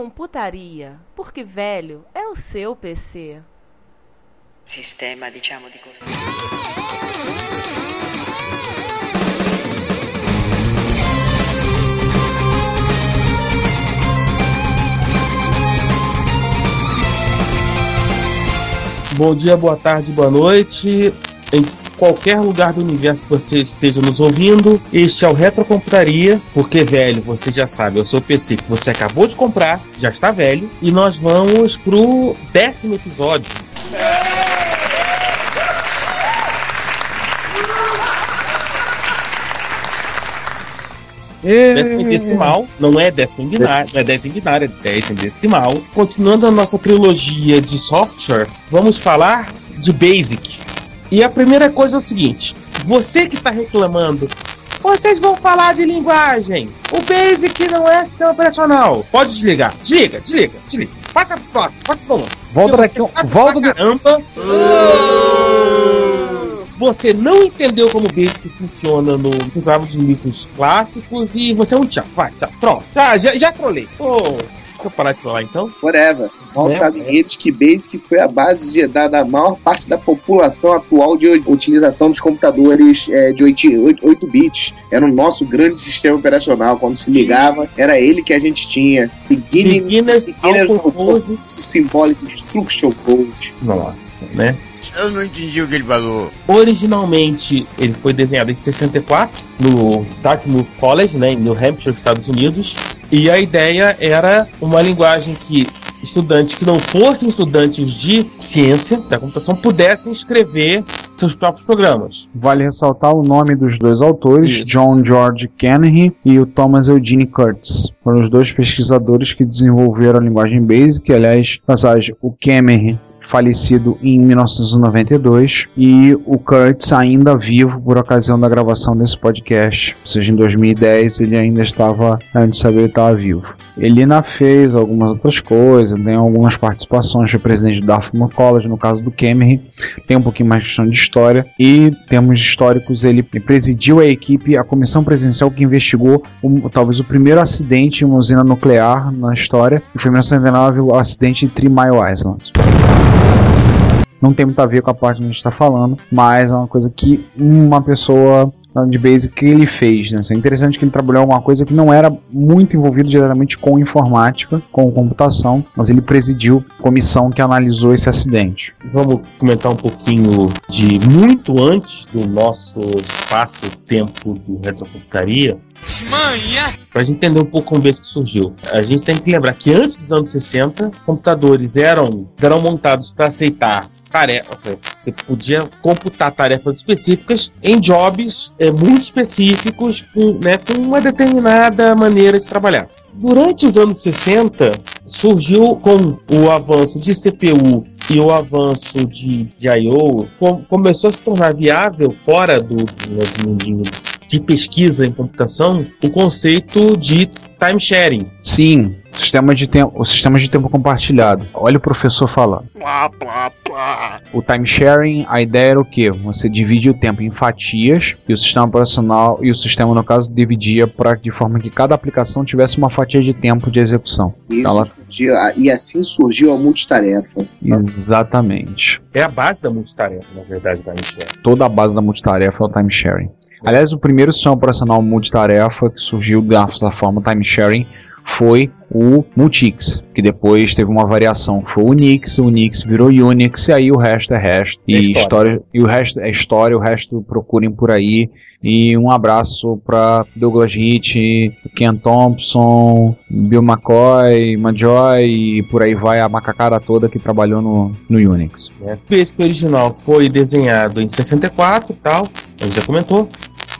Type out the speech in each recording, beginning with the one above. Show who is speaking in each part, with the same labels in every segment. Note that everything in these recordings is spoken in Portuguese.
Speaker 1: Retrocomputaria, porque velho é o seu PC.
Speaker 2: sistema diciamo di costruzione.
Speaker 3: Bom dia, boa tarde, boa noite. Em qualquer lugar do universo que você esteja nos ouvindo, este é o Retrocomputaria, porque velho, você já sabe, é o seu PC que você acabou de comprar, já está velho, e nós vamos pro décimo episódio. Décimo em decimal, não é décimo em binário, não é décimo em binário, é décimo em decimal. Continuando a nossa trilogia de software, vamos falar de Basic. E a primeira coisa é o seguinte: você que está reclamando, vocês vão falar de linguagem. O Basic não é sistema operacional. Pode desligar. Desliga, desliga, desliga. Passa pro próximo, passa pro próximo.
Speaker 4: Volta daqui,
Speaker 3: Chato
Speaker 4: volta
Speaker 3: pra
Speaker 4: do...
Speaker 3: caramba. Você não entendeu como o Basic funciona no, nos árbitros clássicos e você é um tchau. Vai, tchau. Pronto. Já, já, já trolei. Ô, eu parar de falar então.
Speaker 5: Whatever. Mal
Speaker 3: É,
Speaker 5: sabem
Speaker 3: é.
Speaker 5: eles que Basic foi a base de, da, da maior parte da população atual de utilização dos computadores é, de 8, 8, 8 bits. Era o nosso grande sistema operacional. Quando se ligava, era ele que a gente tinha. Beginning,
Speaker 3: Beginners
Speaker 5: beginner
Speaker 3: ao compose.
Speaker 5: Symbolic Instruction Code.
Speaker 3: Nossa, né?
Speaker 6: Eu não entendi o que ele falou.
Speaker 3: Originalmente ele foi desenhado em 64 no Dartmouth College, né, em New Hampshire, Estados Unidos. E a ideia era uma linguagem que estudantes que não fossem estudantes de ciência da computação pudessem escrever seus próprios programas.
Speaker 4: Vale ressaltar o nome dos dois autores,
Speaker 3: Isso.
Speaker 4: John George Kennedy e o Thomas Eugene Kurtz. Foram os dois pesquisadores que desenvolveram a linguagem BASIC. Aliás, passagem, o Kennedy falecido em 1992 e o Kurtz ainda vivo por ocasião da gravação desse podcast. Ou seja, em 2010 ele ainda estava, antes de saber ele estava vivo. Ele ainda fez algumas outras coisas, tem algumas participações, foi presidente do Dartmouth College, no caso do Kennedy, tem um pouquinho mais de questão de história e temos históricos, ele presidiu a equipe, a comissão presidencial que investigou o- talvez o primeiro acidente em uma usina nuclear na história, e foi em 1999 o acidente de Three Mile Island. Não tem muito a ver com a parte que a gente está falando, mas é uma coisa que uma pessoa de basic que ele fez. Né? Isso é interessante que ele trabalhou alguma coisa que não era muito envolvido diretamente com informática, com computação, mas ele presidiu a comissão que analisou esse acidente.
Speaker 3: Vamos comentar um pouquinho de muito antes do nosso espaço-tempo do Retrocomputaria,
Speaker 6: Manha!
Speaker 3: para a gente entender um pouco como isso que surgiu. A gente tem que lembrar que antes dos anos 60, computadores eram, eram montados para aceitar tarefas, você podia computar tarefas específicas em jobs é, muito específicos, com, né, com uma determinada maneira de trabalhar. Durante os anos 60, surgiu com o avanço de CPU e o avanço de, de I.O., com- começou a se tornar viável, fora do, do mundinho de pesquisa em computação, o conceito de time sharing.
Speaker 4: Sim, sistema de tempo, o sistema de tempo compartilhado. Olha o professor falando.
Speaker 6: Plá, plá, plá.
Speaker 4: O time sharing, a ideia era o que? Você divide o tempo em fatias e o sistema operacional e o sistema no caso dividia pra, de forma que cada aplicação tivesse uma fatia de tempo de execução.
Speaker 5: E,
Speaker 4: Ela-
Speaker 5: isso surgiu, e assim surgiu a multitarefa.
Speaker 4: Exatamente.
Speaker 3: É a base da multitarefa, na verdade, da sharing.
Speaker 4: Toda a base da multitarefa é o time sharing. Aliás, o primeiro sistema operacional multitarefa que surgiu dessa forma time sharing foi o Multix, que depois teve uma variação, foi o Unix, o Unix virou Unix, e aí o resto é resto. E
Speaker 3: É
Speaker 4: história.
Speaker 3: história.
Speaker 4: e o resto é história, o resto procurem por aí. E um abraço para Douglas Hitt, Ken Thompson, Bill McCoy, Majoy e por aí vai a macacada toda que trabalhou no, no Unix.
Speaker 3: né? O original foi desenhado em 64 e tal, a gente já comentou.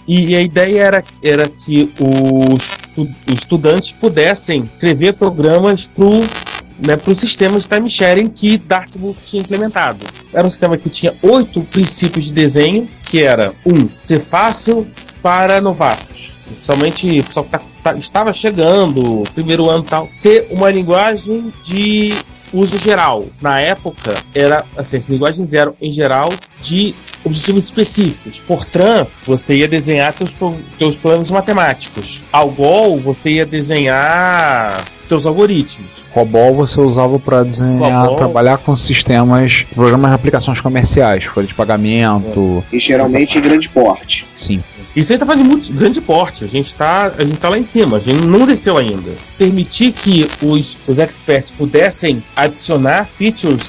Speaker 3: E a ideia era, era que os estudantes pudessem escrever programas para né, o sistema de time sharing que Dartmouth tinha implementado. Era um sistema que tinha oito princípios de desenho, que era um, ser fácil para novatos. Principalmente o pessoal que tá- tá- estava chegando, primeiro ano e tal. Ser uma linguagem de uso geral. Na época, era assim, as linguagens eram, em geral, de objetivos específicos. Fortran, você ia desenhar teus, pro- teus planos matemáticos. Algol, você ia desenhar teus algoritmos.
Speaker 4: COBOL você usava para desenhar,
Speaker 3: COBOL.
Speaker 4: trabalhar com sistemas, programas de aplicações comerciais, folha de pagamento,
Speaker 5: E geralmente em grande porte.
Speaker 4: sim.
Speaker 3: Isso aí tá fazendo muito grande porte. A gente tá, a gente tá lá em cima, a gente não desceu ainda. Permitir que os, os experts pudessem adicionar features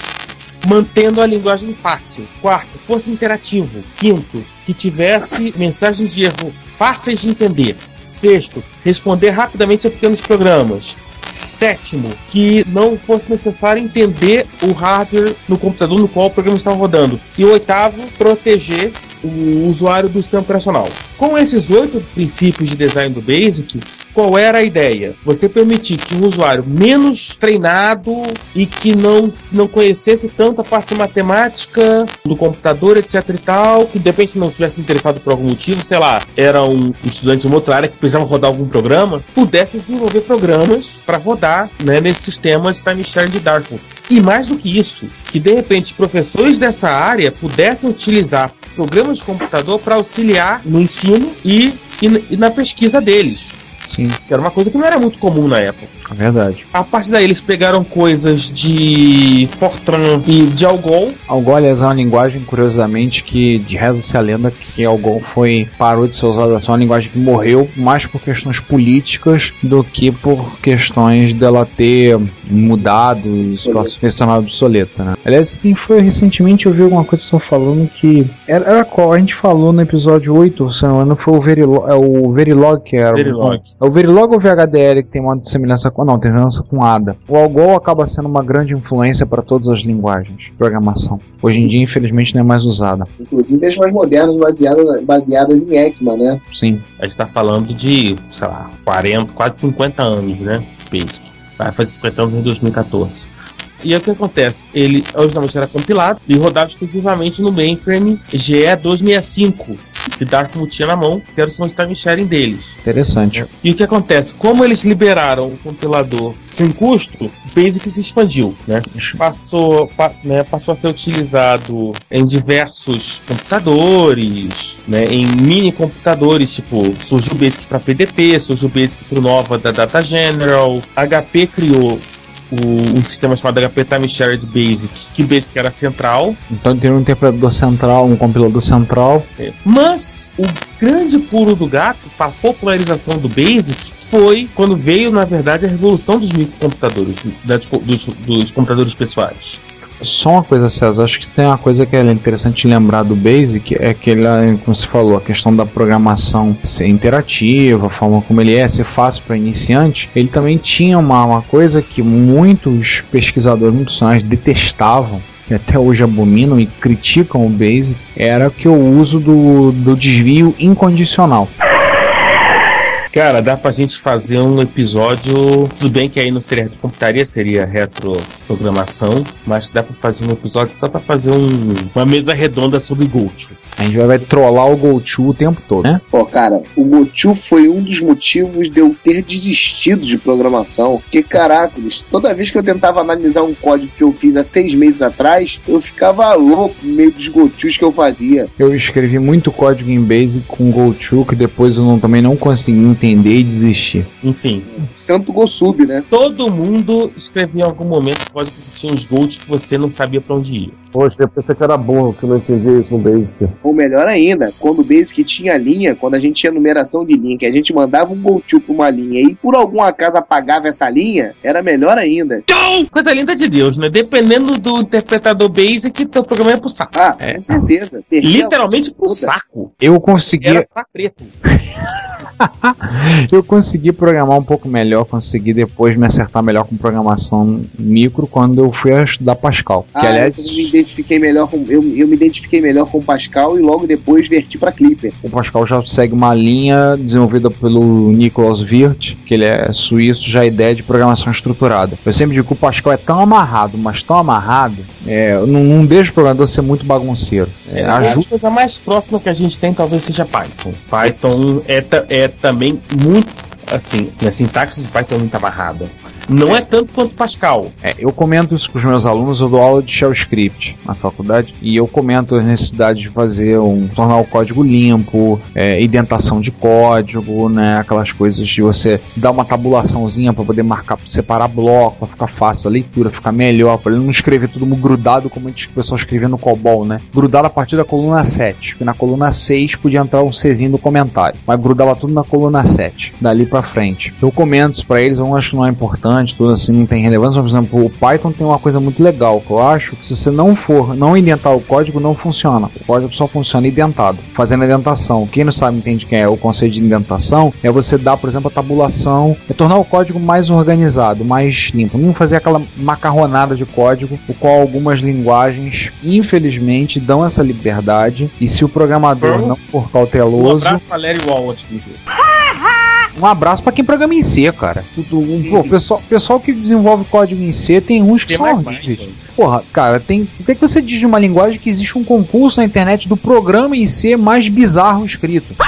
Speaker 3: mantendo a linguagem fácil. Quarto, fosse interativo. Quinto, que tivesse mensagens de erro fáceis de entender. Sexto, responder rapidamente a pequenos programas. Sétimo, que não fosse necessário entender o hardware no computador no qual o programa estava rodando. E oitavo, proteger o usuário do sistema operacional. Com esses oito princípios de design do Basic, qual era a ideia? Você permitir que um usuário menos treinado e que não, não conhecesse tanto a parte matemática do computador, etc e tal, que de repente não tivesse interessado por algum motivo, sei lá, era um estudante de uma outra área que precisava rodar algum programa, pudesse desenvolver programas para rodar né, nesse sistema de time sharing de Dartmouth. E mais do que isso, que de repente professores dessa área pudessem utilizar programas de computador para auxiliar no ensino e, e, e na pesquisa deles.
Speaker 4: Sim,
Speaker 3: Que era uma coisa que não era muito comum na época.
Speaker 4: É verdade.
Speaker 3: A partir daí eles pegaram coisas de Fortran e de Algol.
Speaker 4: Algol, aliás, é uma linguagem, curiosamente, que de reza-se a lenda que Algol foi, parou de ser usada, é uma linguagem que morreu mais por questões políticas do que por questões dela ter mudado e se tornado obsoleta, né? Aliás, quem foi recentemente, eu vi alguma coisa só falando que... Era, era qual? A gente falou no episódio 8, se não foi o Verilog, é o Verilog que era.
Speaker 3: Verilog.
Speaker 4: É o Verilog ou o VHDL que tem uma semelhança com... Não, tem semelhança com ADA. O Algol acaba sendo uma grande influência para todas as linguagens de programação. Hoje em dia, infelizmente, não é mais usada.
Speaker 5: Inclusive as mais modernas baseadas, baseadas em ECMA, né?
Speaker 4: Sim.
Speaker 3: A gente está falando de, sei lá, 40, quase 50 anos, né? Basic. Vai fazer 50 anos em 2014. E aí o que acontece? Ele originalmente era compilado e rodava exclusivamente no mainframe GE265, que Dartmouth tinha na mão, que era o time sharing deles.
Speaker 4: Interessante.
Speaker 3: E o que acontece? Como eles liberaram o compilador sem custo, o Basic se expandiu, né? Passou, pa- né, passou a ser utilizado em diversos computadores, né, em mini computadores, tipo, surgiu o Basic para PDP, surgiu o Basic para o Nova da Data General, HP criou o, um sistema chamado HP Time Shared Basic, que Basic era central,
Speaker 4: Então tem um interpretador central, um compilador central.
Speaker 3: mas o grande pulo do gato para a popularização do Basic foi quando veio, na verdade, a revolução dos microcomputadores, da- dos, dos computadores pessoais.
Speaker 4: Só uma coisa, César, acho que tem uma coisa que é interessante lembrar do Basic, é que ele, como você falou, a questão da programação ser interativa, a forma como ele é, ser fácil para iniciante, ele também tinha uma, uma coisa que muitos pesquisadores, muitos profissionais detestavam, e até hoje abominam e criticam o Basic, era que o uso do, do desvio incondicional.
Speaker 3: Cara, dá pra gente fazer um episódio. Tudo bem que aí não seria retrocomputaria, seria retroprogramação, mas dá pra fazer um episódio só pra fazer um- uma mesa redonda sobre GoTo.
Speaker 4: A gente vai, vai trollar o GoTo o tempo todo, né?
Speaker 5: Pô, cara, o Gochu foi um dos motivos de eu ter desistido de programação. Porque, caracoles, toda vez que eu tentava analisar um código que eu fiz há seis meses atrás, eu ficava louco no meio dos Gochus que eu fazia.
Speaker 4: Eu escrevi muito código em Basic com GoTo que depois eu não- também não consegui entender e desistir.
Speaker 3: Enfim,
Speaker 5: Santo Gosub, né?
Speaker 3: todo mundo escrevia em algum momento código que tinha uns GoTo que você não sabia pra onde ia.
Speaker 7: Poxa, eu pensei que era bom, que eu não entendia isso no Basic.
Speaker 5: Ficou melhor ainda. Quando o Basic tinha linha, quando a gente tinha numeração de linha, que a gente mandava um go to pra uma linha e por algum acaso apagava essa linha, era melhor ainda.
Speaker 3: Coisa linda de Deus, né? Dependendo do interpretador Basic, teu programa é pro saco.
Speaker 5: Ah,
Speaker 4: É.
Speaker 5: com certeza. Perdia
Speaker 3: Literalmente pro saco.
Speaker 4: Eu consegui,
Speaker 3: Era saco preto.
Speaker 4: eu consegui programar um pouco melhor, consegui depois me acertar melhor com programação micro quando eu fui a estudar Pascal. Que
Speaker 5: Ah,
Speaker 4: aliás,
Speaker 5: eu me identifiquei melhor com eu, eu me identifiquei melhor com o Pascal e logo depois verti pra Clipper.
Speaker 4: o Pascal já segue uma linha desenvolvida pelo Niklaus Wirth, que ele é suíço, já a ideia de programação estruturada. Eu sempre digo que o Pascal é tão amarrado, mas tão amarrado, é, não, não deixa o programador ser muito bagunceiro. É,
Speaker 3: a
Speaker 4: ajuda
Speaker 3: coisa mais próxima que a gente tem talvez seja Python. Python é, é também muito. Assim, a sintaxe de Python é muito amarrada. Não é, tanto quanto Pascal.
Speaker 4: É, eu comento isso com os meus alunos, eu dou aula de Shell Script na faculdade, e eu comento a necessidade de fazer um, tornar o código limpo, é, indentação de código, né, aquelas coisas de você dar uma tabulaçãozinha para poder marcar, separar bloco, para ficar fácil a leitura, ficar melhor, para ele não escrever tudo grudado como a gente- o pessoal escrevia no COBOL, né? Grudado a partir da coluna 7, que na coluna 6 podia entrar um Czinho do comentário, mas grudava tudo na coluna 7, dali para frente. Eu comento isso para eles, eu acho que não é importante, tudo assim não tem relevância, mas, por exemplo, o Python tem uma coisa muito legal, que eu acho que se você não for, não indentar o código, não funciona. O código só funciona indentado, fazendo a indentação. Quem não sabe, entende que é o conceito de indentação, é você dar, por exemplo, a tabulação, é tornar o código mais organizado, mais limpo, não fazer aquela macarronada de código, o qual algumas linguagens, infelizmente, dão essa liberdade, e se o programador
Speaker 3: Perl?
Speaker 4: não for
Speaker 3: Um
Speaker 4: cauteloso,
Speaker 3: abraço pra Larry Wallet. inclusive.
Speaker 4: Um abraço pra quem programa em C, cara. Um- pô, pessoal, pessoal que desenvolve código em C tem uns que
Speaker 3: Tem
Speaker 4: são horríveis. Porra, cara, tem. Por que, que você diz de uma linguagem que existe um concurso na internet do programa em C mais bizarro escrito? Eu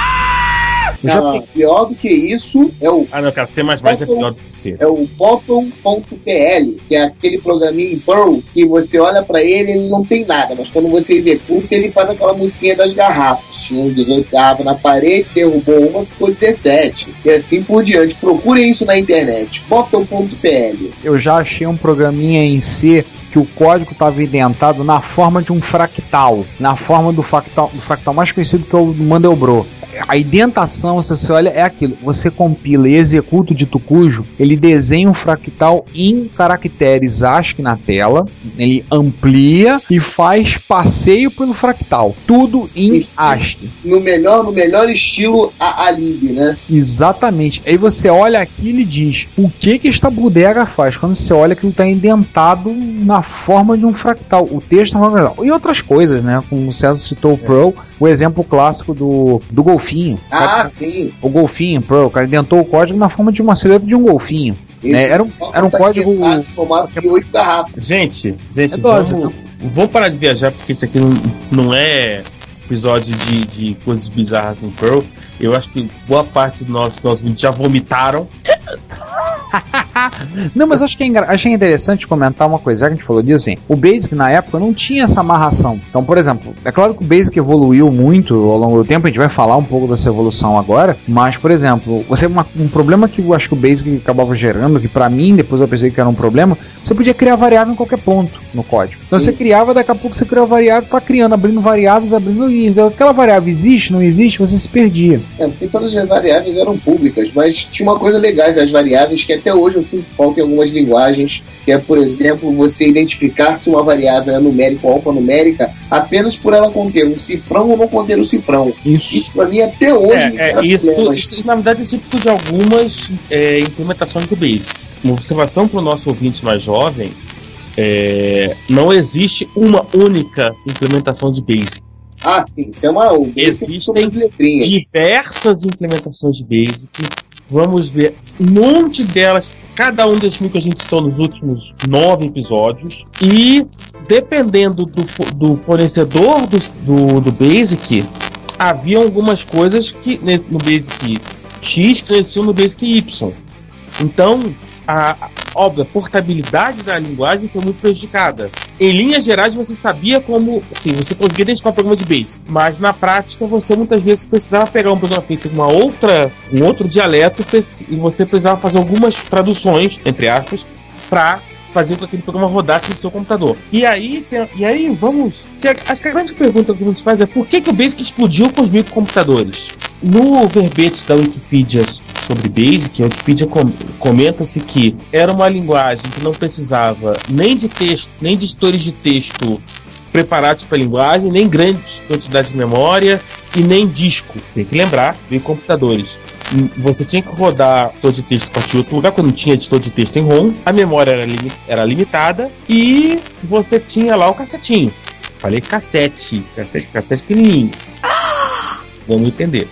Speaker 4: já
Speaker 5: pior do que isso é o
Speaker 3: Ah, não, cara, C é pior do que C.
Speaker 5: é o Bottom.pl, que é aquele programinha em Perl que você olha pra ele ele não tem nada, mas quando você executa ele faz aquela musiquinha das garrafas. Tinha 18 garrafas na parede, derrubou uma, ficou 17. E assim por diante. Procurem isso na internet. Bottom.pl.
Speaker 4: eu já achei um programinha em C que o código estava indentado na forma de um fractal, na forma do fractal, do fractal mais conhecido que é o do Mandelbrot. A indentação, se você olha, é aquilo. Você compila e executa o dito cujo, ele desenha um fractal em caracteres ASCII na tela, ele amplia e faz passeio pelo fractal. Tudo em
Speaker 5: Isso.
Speaker 4: ASCII.
Speaker 5: No melhor, no melhor estilo a Alib, né?
Speaker 4: Exatamente. Aí você olha aquilo e diz: o que que esta bodega faz? Quando você olha que ele está indentado na forma de um fractal. O texto é uma fractal. E outras coisas, né? Como o César citou o Pearl, o exemplo clássico do, do golfinho. O
Speaker 5: Ah,
Speaker 4: cara-
Speaker 5: sim.
Speaker 4: o golfinho, Pearl, o cara indentou o código na forma de uma silhueta de um golfinho. Né? Era um, era um
Speaker 5: tá
Speaker 4: código.
Speaker 5: em formato de oito garrafas.
Speaker 3: Gente, gente,
Speaker 4: É dose,
Speaker 3: vamos, vamos parar de viajar, porque isso aqui não, não é episódio de, de coisas bizarras em Pearl. Eu acho que boa parte dos nossos, nossos já vomitaram.
Speaker 4: Não, mas acho que é achei interessante comentar uma coisa, já que a gente falou disso, assim, o Basic na época não tinha essa amarração. Então, por exemplo, é claro que o Basic evoluiu muito ao longo do tempo, a gente vai falar um pouco dessa evolução agora, mas, por exemplo, você uma- um problema que eu acho que o Basic acabava gerando, que pra mim, depois eu pensei que era um problema, você podia criar variável em qualquer ponto no código. Então
Speaker 5: Sim.
Speaker 4: você criava, daqui a pouco você criava variável, tá criando, abrindo variáveis, abrindo linhas. Aquela variável existe, não existe, você se perdia.
Speaker 5: É, porque todas as variáveis eram públicas, mas tinha uma coisa legal das variáveis que até hoje eu sinto falta em algumas linguagens, que é, por exemplo, você identificar se uma variável é numérica ou alfanumérica apenas por ela conter um cifrão ou não conter um cifrão.
Speaker 4: Isso.
Speaker 5: Isso pra mim até hoje
Speaker 3: É, é,
Speaker 5: gera
Speaker 3: isso, isso, na verdade, é típico de algumas é, implementações do Basic. Uma observação para o nosso ouvinte mais jovem: é, não existe uma única implementação de Basic.
Speaker 5: Ah, sim, isso é uma. Basic
Speaker 3: Existem
Speaker 5: as
Speaker 3: diversas implementações de Basic. Vamos ver um monte delas, cada um desses que a gente citou nos últimos nove episódios. E dependendo do, do fornecedor do, do, do Basic, havia algumas coisas que ne- no Basic X cresciam no Basic Y. Então, a, a- óbvio, a portabilidade da linguagem foi muito prejudicada. Em linhas gerais, você sabia como. Sim, você conseguia identificar o programa de Basic, mas na prática, você muitas vezes precisava pegar um programa feito em uma outra, um outro dialeto e você precisava fazer algumas traduções, entre aspas, para fazer com que aquele programa rodasse no seu computador. E aí, e aí vamos. Acho que a grande pergunta que a gente faz é por que, que o Basic explodiu com os microcomputadores? No verbete da Wikipedia sobre Basic, a Wikipedia com- comenta-se que era uma linguagem que não precisava nem de texto, nem de editores de texto preparados para a linguagem, nem grandes quantidades de memória e nem disco. Tem que lembrar, em computadores. Você tinha que rodar editor de texto a partir de outro lugar, quando tinha editor de texto em ROM, a memória era, era limitada e você tinha lá o cassetinho. Falei cassete, cassete, cassete pequenininho. Vamos entender.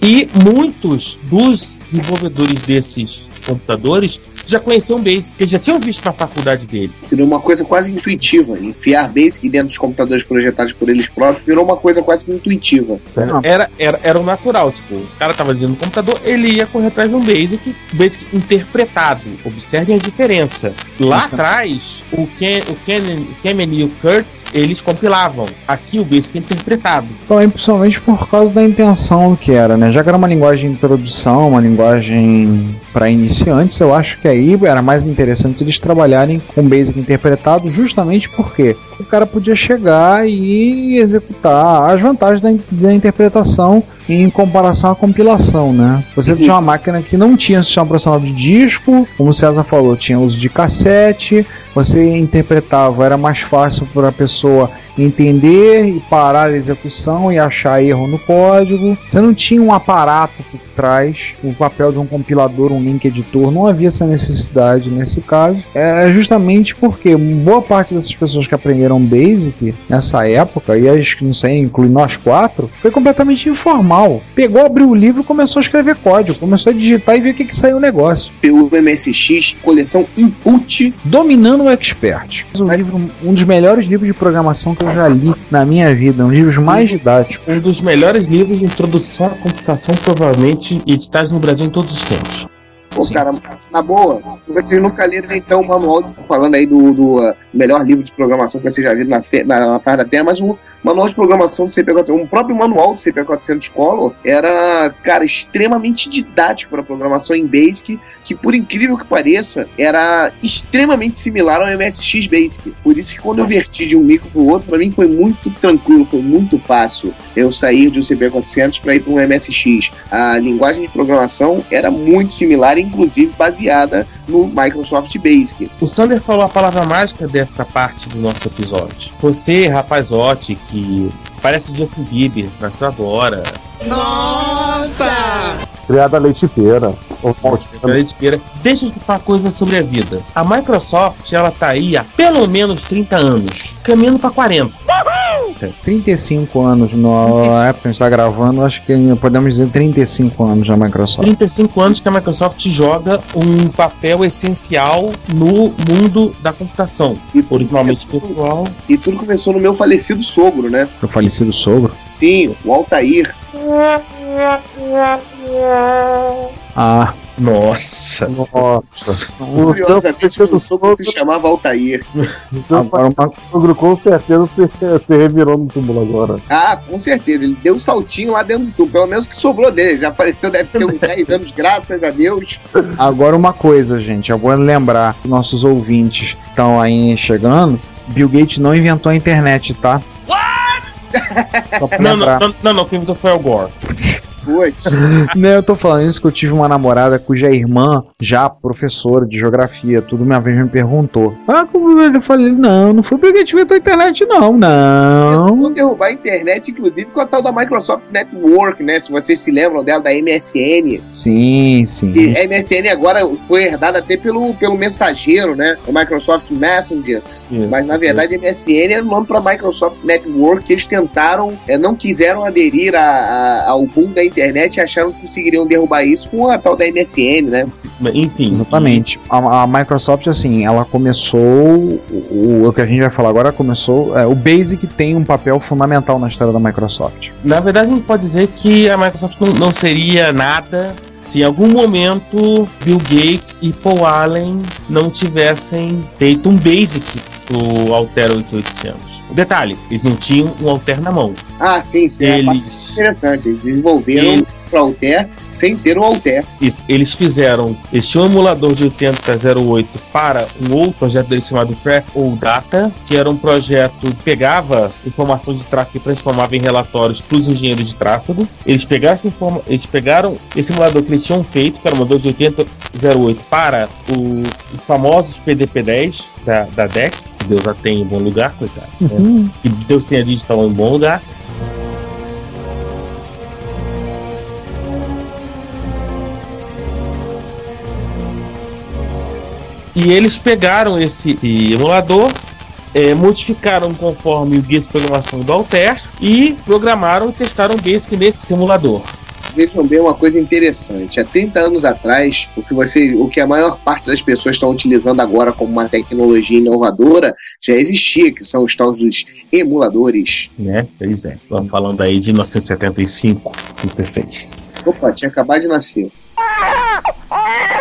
Speaker 3: E muitos dos desenvolvedores desses computadores já conheciam Basic, porque já tinham visto na faculdade dele.
Speaker 5: Virou uma coisa quase intuitiva. Enfiar Basic dentro dos computadores projetados por eles próprios virou uma coisa quase que intuitiva.
Speaker 3: Era, era, era o natural, tipo, o cara tava dentro do computador, ele ia correr atrás de um Basic, Basic interpretado. Observem a diferença. Lá
Speaker 4: Isso.
Speaker 3: atrás, o Ken, o Ken, o Kemen e o Kurtz, eles compilavam. Aqui o Basic é interpretado.
Speaker 4: Também principalmente por causa da intenção que era, né? Já que era uma linguagem de introdução, uma linguagem para iniciantes, eu acho que aí era mais interessante eles trabalharem com Basic interpretado, justamente porque o cara podia chegar e executar as vantagens da, da interpretação em comparação à compilação, né? Você tinha uma máquina que não tinha sistema operacional de disco, como o César falou, tinha uso de cassete, você interpretava, era mais fácil para a pessoa entender e parar a execução e achar erro no código. Você não tinha um aparato por trás, o papel de um compilador, um link editor, não havia essa necessidade nesse caso. É justamente porque boa parte dessas pessoas que aprenderam Basic nessa época, e acho que não sei, inclui nós quatro, foi completamente informal. Pegou, abriu o livro e começou a escrever código, começou a digitar e ver o que, que saiu o negócio.
Speaker 5: PU MSX, coleção Input.
Speaker 4: Dominando o Expert. Um, livro, um dos melhores livros de programação que eu já li na minha vida, um dos livros mais didáticos.
Speaker 3: Um dos melhores livros de introdução à computação, provavelmente editados no Brasil em todos os tempos.
Speaker 5: Pô,
Speaker 4: Sim.
Speaker 5: cara, na boa, vocês nunca leram então o manual, falando aí do, do, ah, melhor livro de programação que vocês já viram na, fe, na, na Farda Terra, mas o manual de programação do CP400, um próprio manual do CP400 Color era, cara, extremamente didático para programação em Basic, que por incrível que pareça, era extremamente similar ao MSX Basic. Por isso que quando eu verti de um micro pro outro, para mim foi muito tranquilo, foi muito fácil eu sair de um CP400 para ir para um MSX. A linguagem de programação era muito similar, inclusive baseada no Microsoft Basic.
Speaker 3: O Sander falou a palavra mágica dessa parte do nosso episódio. Você, rapazote, que parece Justin Bieber, nasceu agora,
Speaker 7: Criada leiteira. Ou
Speaker 3: Pela espera. Deixa eu te falar coisa sobre a vida. A Microsoft, ela tá aí há pelo menos 30 anos, caminhando pra 40.
Speaker 4: 35 anos na época que a gente está gravando, acho que podemos dizer 35 anos na Microsoft.
Speaker 3: 35 anos que a Microsoft joga um papel essencial no mundo da computação.
Speaker 5: E
Speaker 3: Originalmente
Speaker 5: começou-
Speaker 3: virtual.
Speaker 5: E tudo começou no meu falecido sogro, né?
Speaker 4: Meu falecido sogro.
Speaker 5: Sim, o Altair.
Speaker 4: Ah,
Speaker 3: Nossa.
Speaker 7: Nossa. O
Speaker 5: Curiosamente, meu sogro se chamava Altair.
Speaker 4: agora uma,
Speaker 7: sogro com certeza se, se revirou no túmulo agora.
Speaker 5: Ah, com certeza. Ele deu um saltinho lá dentro do tubo. Pelo menos o que sobrou dele. Já apareceu, deve ter uns 10 anos, graças a Deus.
Speaker 4: agora uma coisa, gente. Eu vou lembrar que nossos ouvintes que estão aí chegando. Bill Gates não inventou a internet, tá?
Speaker 3: Não, não, não, não, quem inventou foi o Gore.
Speaker 5: Pois.
Speaker 4: Não, eu tô falando isso que eu tive uma namorada cuja irmã, já professora de geografia, tudo uma vez me perguntou. Ah, como eu falei, não, não foi porque inventou a internet, não, não.
Speaker 5: Vou derrubar a internet, inclusive, com a tal da Microsoft Network, né? Se vocês se lembram dela, da MSN.
Speaker 4: Sim, sim.
Speaker 5: E a MSN agora foi herdada até pelo, pelo mensageiro, né? O Microsoft Messenger. Mas na verdade a MSN era o nome para Microsoft Network que eles tentaram, é, não quiseram aderir a- a- ao boom da internet e acharam que conseguiriam derrubar isso com a tal da MSN, né?
Speaker 3: Enfim.
Speaker 4: Exatamente. A, a Microsoft, assim, ela começou. O, o- que a gente vai falar agora começou. é, o Basic tem um papel fundamental na história da Microsoft.
Speaker 3: Na verdade, a gente pode dizer que a Microsoft não, não seria nada se em algum momento Bill Gates e Paul Allen não tivessem feito um Basic pro Altera 8800. Detalhe, eles não tinham um Alter na mão.
Speaker 5: Ah, sim, sim. É
Speaker 3: Eles,
Speaker 5: interessante. Eles desenvolveram
Speaker 3: Ele-
Speaker 5: isso para Alter sem ter o Alter.
Speaker 3: eles, eles fizeram. Eles tinham um emulador de 8008 para um outro projeto deles chamado Track ou Data, que era um projeto que pegava informação de tráfego e transformava em relatórios para os engenheiros de tráfego. Eles informa- eles pegaram esse emulador que eles tinham feito, que era o emulador de 8008, para o, os famosos PDP-10 da, da DEC, que Deus a tem em bom lugar, coitado. né? Que Deus tenha digital em bom lugar. E eles pegaram esse emulador, eh, modificaram conforme o guia de programação do Altair e programaram e testaram o Basic nesse simulador.
Speaker 5: Vejam bem uma coisa interessante. Há 30 anos atrás, o que, você, o que a maior parte das pessoas estão utilizando agora como uma tecnologia inovadora já existia, que são os tais dos emuladores.
Speaker 3: Né? Pois é. Estamos falando aí de 1975, 76.
Speaker 5: Opa, tinha acabado de nascer.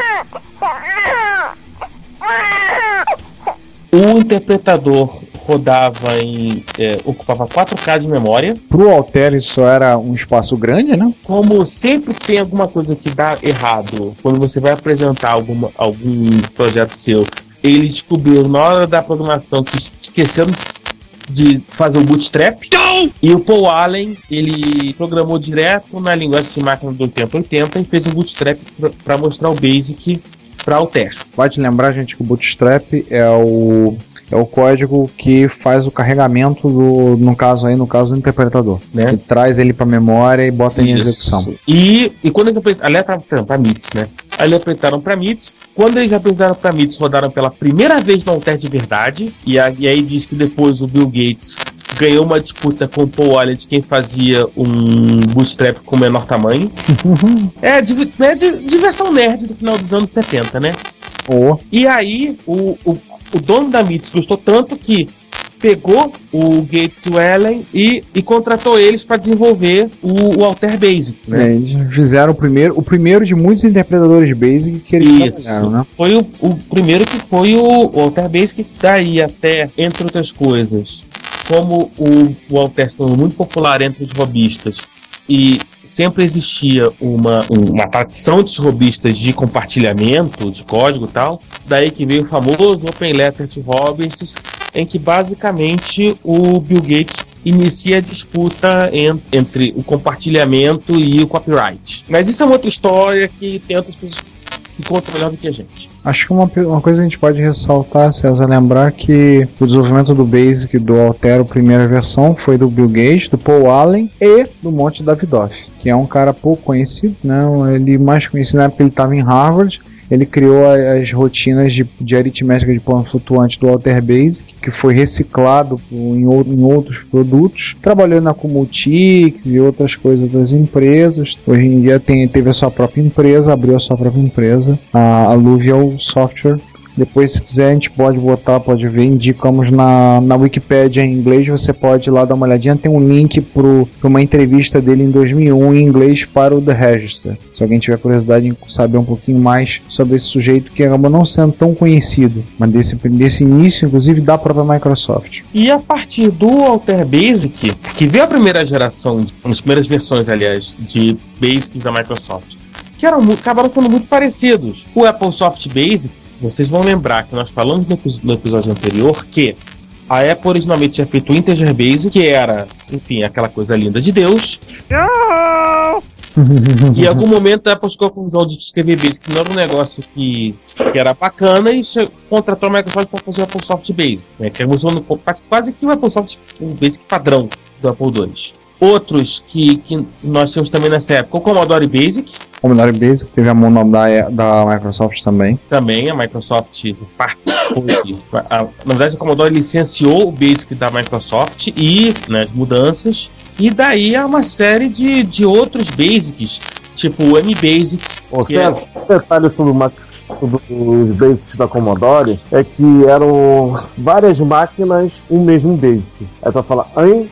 Speaker 3: O interpretador rodava em. eh, ocupava 4K de memória.
Speaker 4: Pro Alter isso era um espaço grande, né?
Speaker 3: Como sempre tem alguma coisa que dá errado quando você vai apresentar alguma, algum projeto seu, eles descobriram na hora da programação que esqueceram de fazer o bootstrap. E o Paul Allen, ele programou direto na linguagem de máquina do 8080 e fez um bootstrap para mostrar o Basic para Altair.
Speaker 4: Pode lembrar, gente, que o Bootstrap é o, é o código que faz o carregamento do, no caso aí, no caso do interpretador.
Speaker 3: Né?
Speaker 4: Que traz ele para memória e bota em
Speaker 3: Isso.
Speaker 4: execução.
Speaker 3: E, e quando eles apresentaram, para para MITS, né? Aí eles apresentaram para MITS. Quando eles apresentaram para MITS, rodaram pela primeira vez no Altair de verdade. E, a- e aí diz que depois o Bill Gates ganhou uma disputa com o Paul Allen de quem fazia um bootstrap com menor tamanho. é, div- é di- diversão nerd do final dos anos 70, né?
Speaker 4: Ou
Speaker 3: E aí, o, o, o dono da MITS gostou tanto que pegou o Gates e o Allen e, e contratou eles para desenvolver o, o Altair Basic. Né?
Speaker 4: eles fizeram o primeiro, o primeiro de muitos interpretadores Basic que eles
Speaker 3: Isso.
Speaker 4: trabalharam, né?
Speaker 3: Foi o, o primeiro que foi o, o Altair Basic, daí até, entre outras coisas, como o, o se tornou muito popular entre os robistas e sempre existia uma, um- uma tradição dos robistas de compartilhamento de código e tal, daí que veio o famoso Open Letter to Hobbyists, em que basicamente o Bill Gates inicia a disputa en- entre o compartilhamento e o copyright. Mas isso é uma outra história que tem outras pessoas que contam melhor do que a gente.
Speaker 4: Acho que uma, uma coisa que a gente pode ressaltar, César, é lembrar que o desenvolvimento do Basic do Altero, primeira versão, foi do Bill Gates, do Paul Allen e do Monte Davidoff, que é um cara pouco conhecido, né? Ele mais conhecido na época ele estava em Harvard. Ele criou as rotinas de, de aritmética de plano flutuante do Alter Basic, que foi reciclado em, em outros produtos. Trabalhou na Comultix e outras coisas das empresas. Hoje em dia tem, teve a sua própria empresa, abriu a sua própria empresa, a Alluvial Software. Depois, se quiser, a gente pode botar, pode ver, indicamos na, na Wikipédia em inglês, você pode ir lá dar uma olhadinha. Tem um link para uma entrevista dele em 2001 em inglês para o The Register. Se alguém tiver curiosidade em saber um pouquinho mais sobre esse sujeito que acabou não sendo tão conhecido, mas desse, desse início, inclusive, da própria Microsoft.
Speaker 3: E a partir do Alter Basic, que veio a primeira geração, as primeiras versões, aliás, de Basics da Microsoft, que eram, acabaram sendo muito parecidos. O Apple Soft Basic, vocês vão lembrar que nós falamos no, epi- no episódio anterior que a Apple originalmente tinha feito o Integer Basic, que era, enfim, aquela coisa linda de Deus. E em algum momento a Apple chegou à conclusão de que escrever Basic não era um negócio que, que era bacana e contratou a Microsoft para fazer o Apple Soft Basic, né, que é usando quase, quase que o Apple Soft o Basic padrão do Apple II. Outros que, que nós tínhamos também nessa época, o Commodore Basic,
Speaker 4: Commodore Basic teve a mão da, da Microsoft também.
Speaker 3: também a Microsoft participou na verdade a Commodore licenciou o Basic da Microsoft e né, as mudanças e daí há uma série de, de outros Basics tipo o M-Basic
Speaker 7: Ô,
Speaker 3: Que é-
Speaker 7: César, um detalhe sobre, o ma- sobre os basics da Commodore é que eram várias máquinas, um mesmo basic. Aí tu falar, hein?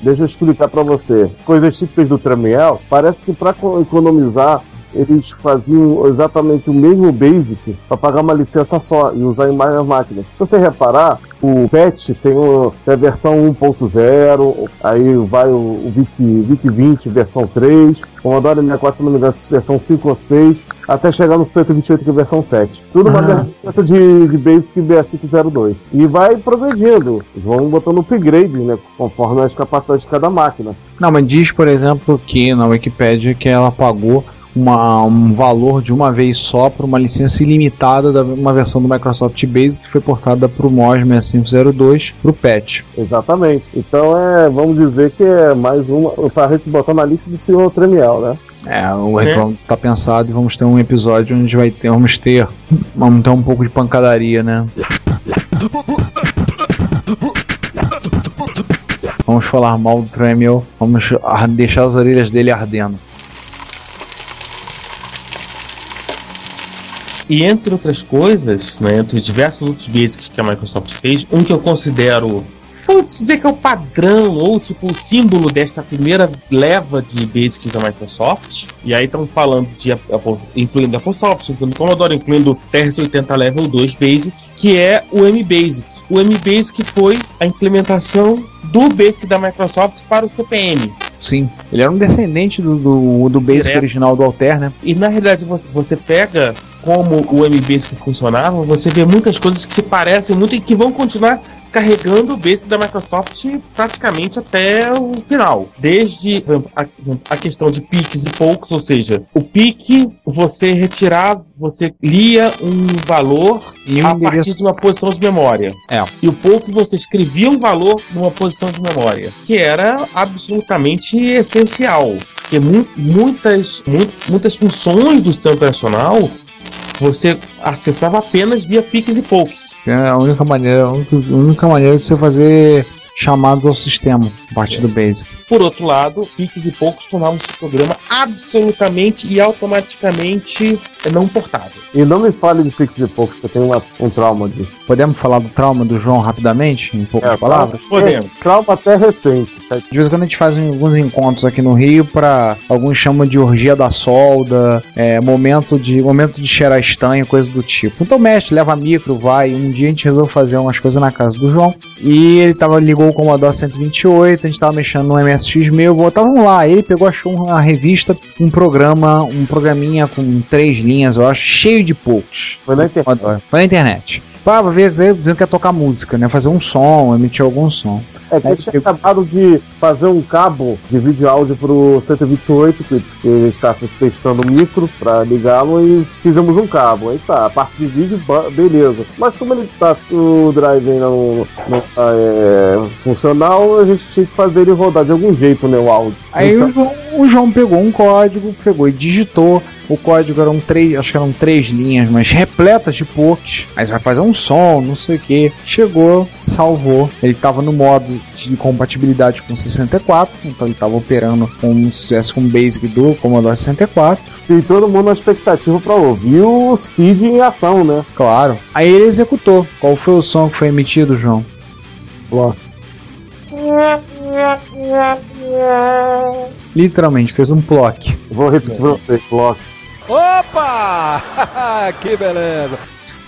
Speaker 7: Deixa eu explicar pra você. Coisas típicas do Tramiel, parece que co- economizar
Speaker 8: eles faziam exatamente o mesmo Basic para pagar uma licença só e usar em mais máquinas. Se você reparar, o patch tem, o, tem a versão 1.0, aí vai o, o VIC, VIC 20 versão 3, Commodore 64, se não me engano, versão 5 ou 6, até chegar no 128 que é versão 7. Tudo uma
Speaker 4: Ah.
Speaker 8: licença de, de Basic BS502. E vai progredindo, vão botando upgrade, né, conforme as capacidades de cada máquina.
Speaker 4: Não, mas diz, por exemplo, que na Wikipedia que ela pagou uma- um valor de uma vez só por uma licença ilimitada da uma versão do Microsoft Basic que foi portada para o MOS 6502 para o patch.
Speaker 8: Exatamente. Então é, vamos dizer que é mais uma pra gente botar na lista do senhor Tremiel, né?
Speaker 4: É, o retro tá pensado e vamos ter um episódio onde vai ter, vamos ter, vamos ter um pouco de pancadaria, né? Vamos falar mal do Tremel, vamos ar- deixar as orelhas dele ardendo.
Speaker 3: E entre outras coisas, né, entre os diversos outros basics que a Microsoft fez, um que eu considero, vou dizer que é o padrão, ou tipo o símbolo desta primeira leva de basics da Microsoft, e aí estamos falando de incluindo a Microsoft, incluindo o Commodore, incluindo o TRS-80 Level 2 Basic, que é o M-Basic. O M-Basic foi a implementação do Basic da Microsoft para o CPM.
Speaker 4: Sim, ele era um descendente do, do, do Basic
Speaker 3: Direto.
Speaker 4: original do Alter, né?
Speaker 3: E na realidade você- você pega como o MBasic funcionava, você vê muitas coisas que se parecem muito e que vão continuar carregando o Basic da Microsoft praticamente até o final. Desde a, a questão de piques e poucos, ou seja, o pique você retirava, você lia um valor
Speaker 4: E
Speaker 3: a
Speaker 4: um
Speaker 3: partir
Speaker 4: endereço.
Speaker 3: de uma posição de memória.
Speaker 4: É.
Speaker 3: E o pouco você escrevia um valor numa posição de memória, que era absolutamente essencial. Porque mu- muitas, mu- muitas funções do sistema operacional você acessava apenas via piques e poucos.
Speaker 4: É a única maneira, a única maneira de você fazer chamados ao sistema a partir do Basic.
Speaker 3: Por outro lado, piques e poucos tornavam esse programa absolutamente e automaticamente não portável.
Speaker 8: E não me fale de Pix e poucos, que eu tenho uma- um trauma disso.
Speaker 4: Podemos falar do trauma do João rapidamente, em poucas
Speaker 8: É,
Speaker 4: palavras?
Speaker 3: Podemos.
Speaker 8: É, trauma até recente. tá?
Speaker 4: De vez em quando a gente faz alguns encontros aqui no Rio para alguns chamam de orgia da solda, é, momento de momento de cheirar estanho, coisa do tipo. Então mexe, leva micro, vai. Um dia a gente resolveu fazer umas coisas na casa do João e ele tava ligou o Commodore 128, a gente tava mexendo no MSX meu, voltavam lá, ele pegou achou uma revista, um programa, um programinha com três linhas, eu acho, cheio de poucos.
Speaker 8: Foi na internet.
Speaker 4: Foi na internet. Pá, ver dizendo que ia tocar música, né? Fazer um som, emitir algum som.
Speaker 8: É que eu
Speaker 4: eu-
Speaker 8: acabado de fazer um cabo de vídeo áudio pro 128, que que a gente está testando o micro para ligá-lo e fizemos um cabo. Aí tá, a parte de vídeo, beleza. Mas como ele tá o drive ainda não, não tá é, funcional, a gente tinha que fazer ele rodar de algum jeito, né, o áudio.
Speaker 4: Aí
Speaker 8: Então-
Speaker 4: o, João, o João pegou um código, pegou e digitou. O código eram três, acho que eram três linhas, mas repletas de POCs. Aí você vai fazer um som, não sei o que. Chegou, salvou. Ele estava no modo de compatibilidade com 64, então ele estava operando como se estivesse com o Basic do Commodore 64.
Speaker 8: E todo mundo na expectativa para ouvir o Cid em ação, né?
Speaker 4: Claro. Aí ele executou. Qual foi o som que foi emitido, João?
Speaker 8: Ó,
Speaker 4: Literalmente, fez um plock.
Speaker 8: Vou repetir pra vocês, Bloco.
Speaker 9: Opa! que beleza!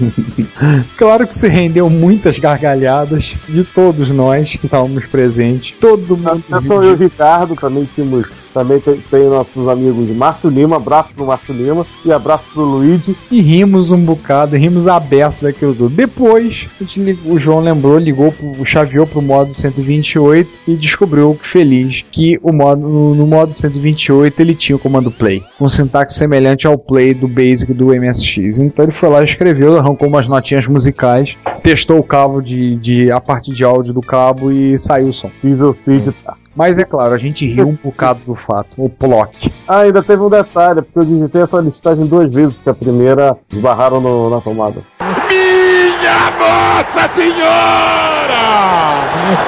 Speaker 4: Claro que se rendeu muitas gargalhadas de todos nós que estávamos presentes. Todo mundo.
Speaker 8: Não sou eu, Ricardo, também tínhamos. Também tem, tem nossos amigos Márcio Lima, abraço pro Márcio Lima e abraço pro Luigi.
Speaker 4: E rimos um bocado, rimos a beça daquilo tudo. Depois, ligou- o João lembrou, ligou, pro, chaveou pro modo 128 e descobriu, feliz, que o modo, no, modo 128 ele tinha o comando play, com sintaxe semelhante ao play do Basic do MSX. Então ele foi lá, escreveu, arrancou umas notinhas musicais, testou o cabo de, de a parte de áudio do cabo e saiu o som.
Speaker 8: Fiz o Cid. tá.
Speaker 4: Mas é claro, a gente riu um bocado do fato, o plock.
Speaker 8: Ah, ainda teve um detalhe, porque eu digitei essa listagem duas vezes, que a primeira esbarraram no- na tomada.
Speaker 10: Minha Nossa Senhora!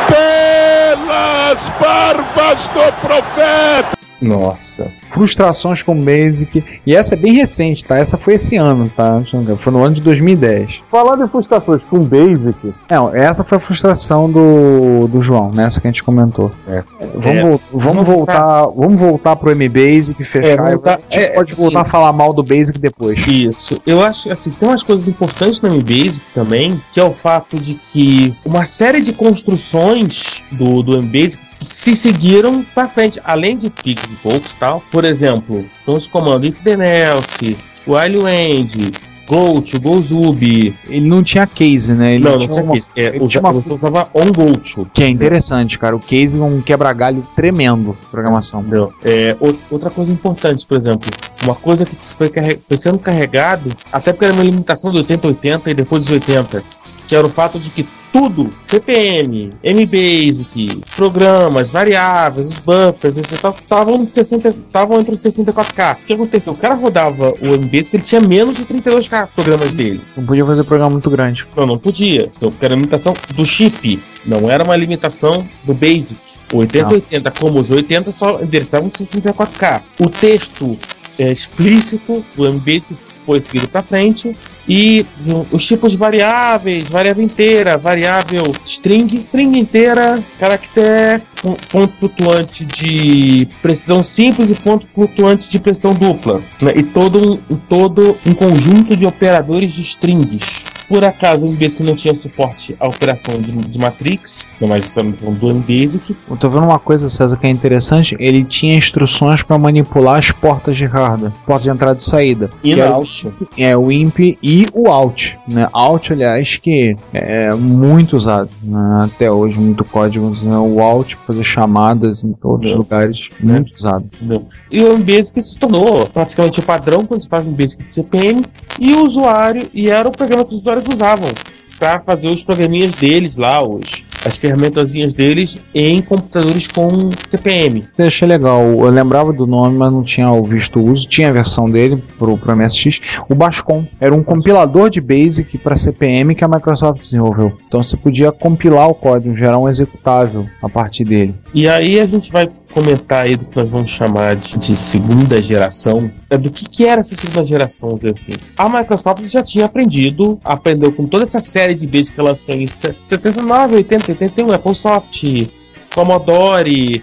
Speaker 10: Pelas barbas do profeta!
Speaker 3: Nossa.
Speaker 4: frustrações com Basic. E essa é bem recente, tá? Essa foi esse ano, tá? Foi no ano de 2010.
Speaker 7: Falando em frustrações com Basic,
Speaker 4: Não, essa foi a frustração do, do João, nessa que a gente comentou.
Speaker 3: É.
Speaker 4: Vamos,
Speaker 3: É.
Speaker 4: vol- vamos
Speaker 3: Vamos
Speaker 4: voltar, vamos voltar pro M-Basic, fechar.
Speaker 3: É,
Speaker 4: e
Speaker 3: voltar-
Speaker 4: a gente
Speaker 3: é,
Speaker 4: pode
Speaker 3: assim,
Speaker 4: voltar a falar mal do Basic depois.
Speaker 3: Isso. Eu acho que assim, tem umas coisas importantes no MBasic também, que é o fato de que uma série de construções do, do MBasic se seguiram pra frente, além de pigs e poucos tal. Por exemplo, são os comandos if the else, while end, go to, go zub.
Speaker 4: Ele não tinha case, né? Ele
Speaker 3: Não, não
Speaker 4: tinha
Speaker 3: tinha
Speaker 4: uma-
Speaker 3: case. É,
Speaker 4: ele
Speaker 3: usa-
Speaker 4: tinha uma-
Speaker 3: usava on go to.
Speaker 4: Que é interessante, cara. O case é um quebra-galho tremendo de programação.
Speaker 3: É, ou- outra coisa importante, por exemplo, uma coisa que foi, carre- foi sendo carregado, até porque era uma limitação do 80-80 e depois dos 80, que era o fato de que tudo, CPM, MBasic, programas, variáveis, os buffers, estavam no 60 estavam entre os 64K. O que aconteceu? O cara rodava o MBasic, ele tinha menos de 32K programas dele.
Speaker 4: Não podia fazer programa muito grande.
Speaker 3: Não, não podia. Então, porque era limitação do chip, não era uma limitação do Basic. O 8080, como os 80, só endereçavam 64K. O texto é, explícito do MBasic foi seguido para frente. E os tipos variáveis, variável inteira, variável string, string inteira, caractere, ponto flutuante de precisão simples e ponto flutuante de precisão dupla. né? E todo um, todo um conjunto de operadores de strings. Por acaso, o MBasic não tinha suporte à operação de, de Matrix, não mais estamos falando do MBasic.
Speaker 4: Eu tô vendo uma coisa, César, que é interessante. Ele tinha instruções para manipular as portas de hardware, porta de entrada e saída.
Speaker 3: E
Speaker 4: era-
Speaker 3: Naut.
Speaker 4: É o IMP e o Alt, né? Alt, aliás, que é muito usado né? até hoje, muito código. Né? O Alt pra fazer chamadas em todos os
Speaker 3: É.
Speaker 4: lugares, muito usado.
Speaker 3: Entendeu? E o MBasic se tornou praticamente o padrão quando se faz um Basic de CPM e o usuário, e era o programa que os usuários usavam para fazer os programinhas deles lá, os, as ferramentazinhas deles em computadores com CPM.
Speaker 4: Eu achei legal. Eu lembrava do nome, mas não tinha visto o uso. Tinha a versão dele pro, pro MSX. O Bascom era um compilador de Basic para CPM que a Microsoft desenvolveu. Então você podia compilar o código, gerar um executável a partir dele.
Speaker 3: E aí a gente vai comentar aí do que nós vamos chamar de, de segunda geração. É do que, que era essa segunda geração, assim. A Microsoft já tinha aprendido, aprendeu com toda essa série de Basic que ela em se- 79, 80, 81, AppleSoft, Commodore,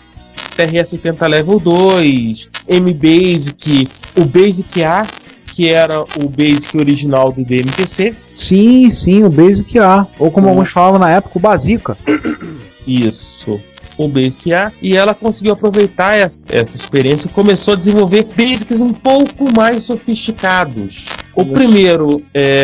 Speaker 3: TRS-80 Level 2, MBasic, o Basic A, que era o Basic original do DMPC.
Speaker 4: Sim, sim, o Basic A. Ou como
Speaker 3: Uhum.
Speaker 4: alguns falavam na época, o Basica.
Speaker 3: Isso. O Basic A. E ela conseguiu aproveitar essa, essa experiência e começou a desenvolver Basics um pouco mais sofisticados. O primeiro, é,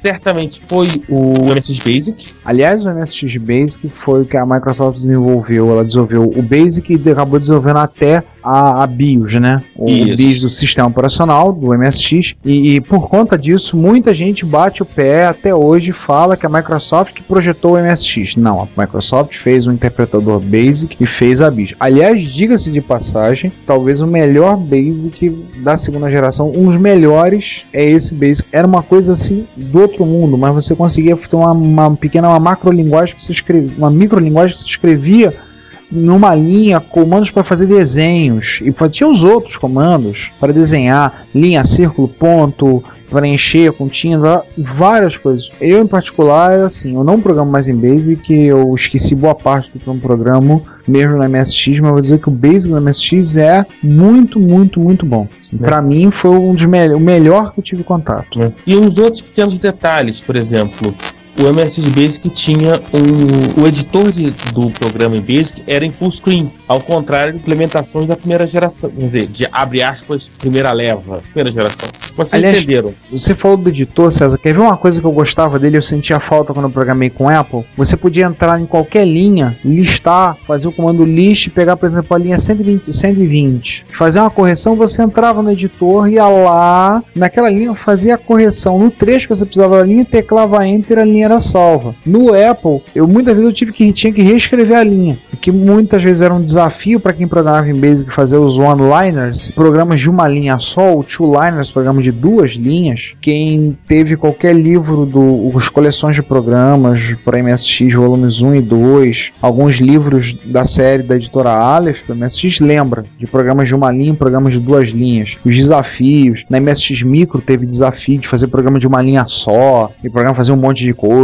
Speaker 3: certamente, foi o MSX Basic.
Speaker 4: Aliás, o MSX Basic foi o que a Microsoft desenvolveu. Ela desenvolveu o Basic e acabou desenvolvendo até a, a BIOS, né? O,
Speaker 3: Isso.
Speaker 4: BIOS do sistema operacional do MSX. E, e por conta disso, muita gente bate o pé até hoje e fala que a Microsoft que projetou o MSX. Não, a Microsoft fez um interpretador Basic e fez a BIOS. Aliás, diga-se de passagem, talvez o melhor Basic da segunda geração, um dos melhores é esse Basic. Era uma coisa assim do outro mundo, mas você conseguia ter uma, uma pequena uma macrolinguagem que você escrevia, uma microlinguagem que você escrevia numa linha, comandos para fazer desenhos e tinha os outros comandos para desenhar linha, círculo, ponto, para encher com tinta, várias coisas. Eu em particular, assim, eu não programo mais em Basic, eu esqueci boa parte do que eu programo mesmo no MSX, mas eu vou dizer que o Basic no MSX é muito, muito, muito bom. Assim,
Speaker 3: É.
Speaker 4: Para mim foi um dos me o melhor que eu tive contato.
Speaker 3: né? E uns outros pequenos detalhes, por exemplo. O MSX Basic tinha um. O editor de- do programa em Basic era em full screen, ao contrário de implementações da primeira geração. Quer dizer, de abre aspas, primeira leva, primeira geração. Vocês
Speaker 4: Aliás,
Speaker 3: entenderam?
Speaker 4: Você falou do editor, César. Quer ver uma coisa que eu gostava dele? Eu sentia falta quando eu programei com Apple. Você podia entrar em qualquer linha, listar, fazer o comando list, pegar, por exemplo, a linha 120, 120. Fazer uma correção, você entrava no editor, ia lá, naquela linha, fazia a correção no trecho que você precisava da linha, teclava Enter, a linha era salva. No Apple, eu muitas vezes eu tive que tinha que reescrever a linha, que muitas vezes era um desafio para quem programava em Basic fazer os one-liners, programas de uma linha só, ou two-liners, programas de duas linhas. Quem teve qualquer livro do os coleções de programas para MSX, volumes 1 e 2, alguns livros da série da editora Aleph, MSX lembra de programas de uma linha, programas de duas linhas, os desafios. Na MSX Micro teve desafio de fazer programa de uma linha só, e programa fazer um monte de coisa.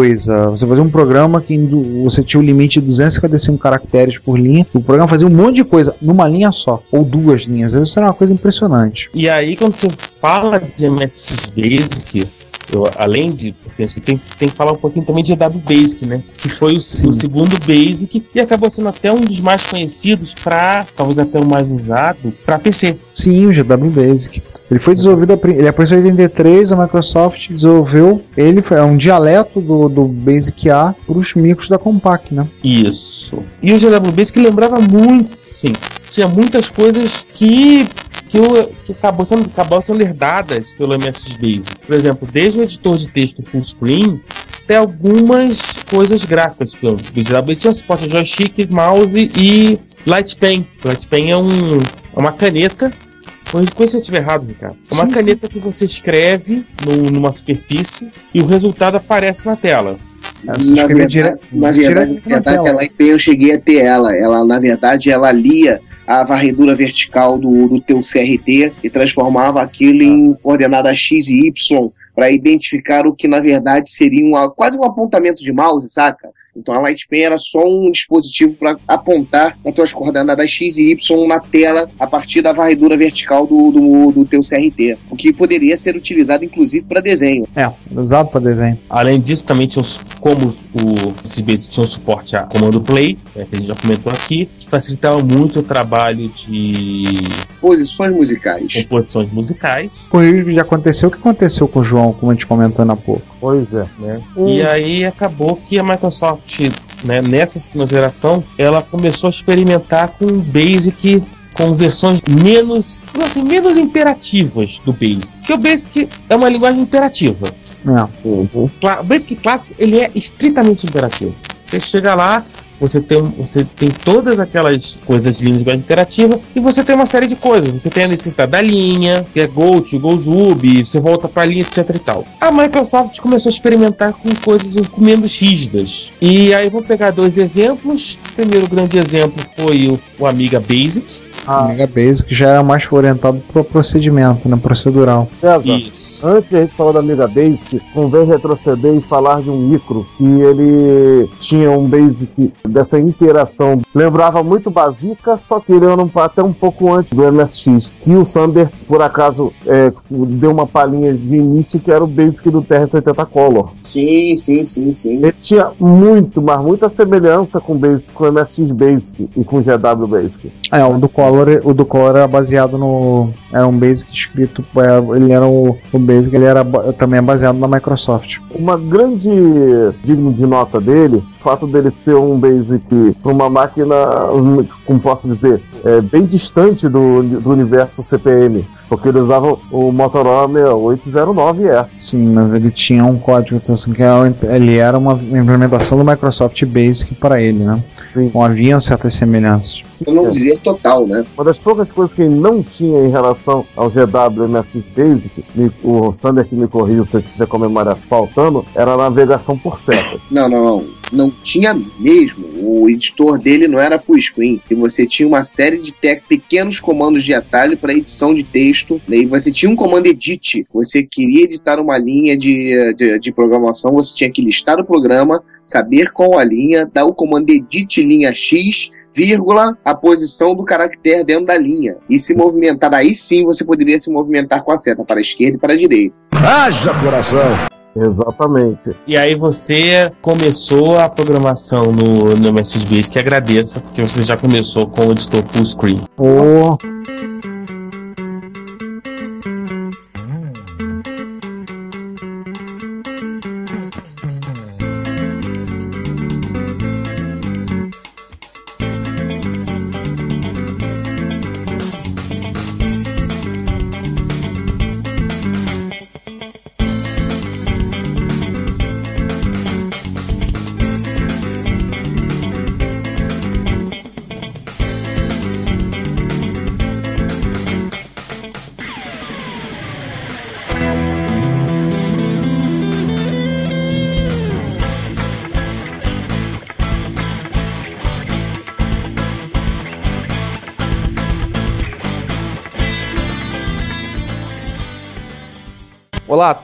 Speaker 4: Você fazia um programa que você tinha o limite de 255 caracteres por linha, o programa fazia um monte de coisa numa linha só, ou duas linhas. Isso era uma coisa impressionante.
Speaker 3: E aí, quando você fala de MSX Basic, eu, além de. Assim, acho que tem, tem que falar um pouquinho também de GW Basic, né? Que foi o, o, segundo Basic e acabou sendo até um dos mais conhecidos para, talvez até o mais usado, para PC.
Speaker 4: Sim, o GW Basic. Ele foi desenvolvido, ele apareceu em 83, a Microsoft desenvolveu, ele foi é um dialeto do, do Basic A para os micros da Compaq, né?
Speaker 3: Isso. E o GW Basic lembrava muito, sim, tinha muitas coisas que que, o, que acabou, sendo, acabou sendo herdadas pelo MSX Basic. Por exemplo, desde o editor de texto full screen até algumas coisas gráficas. O Basic tinha suporte a joystick, mouse e Light Pen. Light Pen é, um, é uma caneta Corrija se eu estiver errado, Ricardo. É uma sim, caneta sim. que você escreve no, numa superfície e o resultado aparece na tela.
Speaker 5: Na verdade, dire... na verdade, na verdade ela, eu cheguei a ter ela. Ela, na verdade, ela lia a varredura vertical do, do teu CRT e transformava aquilo em coordenada X e Y para identificar o que na verdade seria uma, quase um apontamento de mouse, saca? Então a Lightpen era só um dispositivo para apontar as tuas coordenadas X e Y na tela a partir da varredura vertical do, do, do teu CRT, o que poderia ser utilizado inclusive para desenho.
Speaker 4: É, usado para desenho.
Speaker 3: Além disso, também tinha como o CBS tinha um suporte a comando play, é, que a gente já comentou aqui, que facilitava muito o trabalho de
Speaker 5: posições musicais.
Speaker 3: Composições musicais.
Speaker 4: Já aconteceu o que aconteceu com o João, como a gente comentou há pouco.
Speaker 3: Pois é, né? Hum. E aí acabou que a Microsoft, né, nessa segunda geração, ela começou a experimentar com o Basic com versões menos, assim, menos imperativas do Basic. Porque o Basic é uma linguagem imperativa.
Speaker 4: É.
Speaker 3: Uhum. O Basic clássico ele é estritamente imperativo. Você chega lá, você tem, você tem todas aquelas coisas de língua interativa e você tem uma série de coisas. Você tem a necessidade da linha, que é Go to, Go Zub, você volta para a linha, etc e tal. A Microsoft começou a experimentar com coisas menos rígidas. E aí vou pegar dois exemplos. O primeiro grande exemplo foi o, o Amiga Basic.
Speaker 4: Ah. Amiga Basic já era mais orientado para o procedimento, né, procedural.
Speaker 8: Isso. Antes a gente falou da Amiga Basic, convém retroceder e falar de um micro que ele tinha um basic dessa interação. Lembrava muito Basica, só que ele era um, até um pouco antes do MSX. Que o Sander, por acaso, é, deu uma palhinha de início que era o basic do TRS-80 Color.
Speaker 5: Sim, sim, sim, sim.
Speaker 8: Ele tinha muito, mas muita semelhança com o, basic, com o MSX Basic e com o GW Basic.
Speaker 4: É, o do Color, o do Color era baseado no. Era um basic escrito. É, ele era o, o Basic ele era também é baseado na Microsoft.
Speaker 8: Uma grande digno de nota dele, o fato dele ser um Basic para uma máquina, como posso dizer, é, bem distante do, do universo CPM. Porque ele usava o Motorola 6809E.
Speaker 4: Sim, mas ele tinha um código assim, que é ele era uma implementação do Microsoft Basic para ele, né? Sim. Então haviam certas semelhanças.
Speaker 5: Eu não dizer total, né?
Speaker 8: Uma das poucas coisas que ele não tinha em relação ao GW MSX Basic, o Sander que me corriu se eu tiver com a memória faltando, era a navegação por seta.
Speaker 5: Não, não, não. Não tinha mesmo. O editor dele não era full screen. E você tinha uma série de pequenos comandos de atalho para edição de texto. Né? E você tinha um comando edit. Você queria editar uma linha de, de, de programação, você tinha que listar o programa, saber qual a linha, dar o comando edit linha X, vírgula, a posição do caractere dentro da linha. E se movimentar, aí sim você poderia se movimentar com a seta para a esquerda e para a direita.
Speaker 11: Haja coração!
Speaker 8: Exatamente.
Speaker 3: E aí você começou a programação no, no MSX Basic, agradeça, porque você já começou com o editor full screen.
Speaker 4: Oh.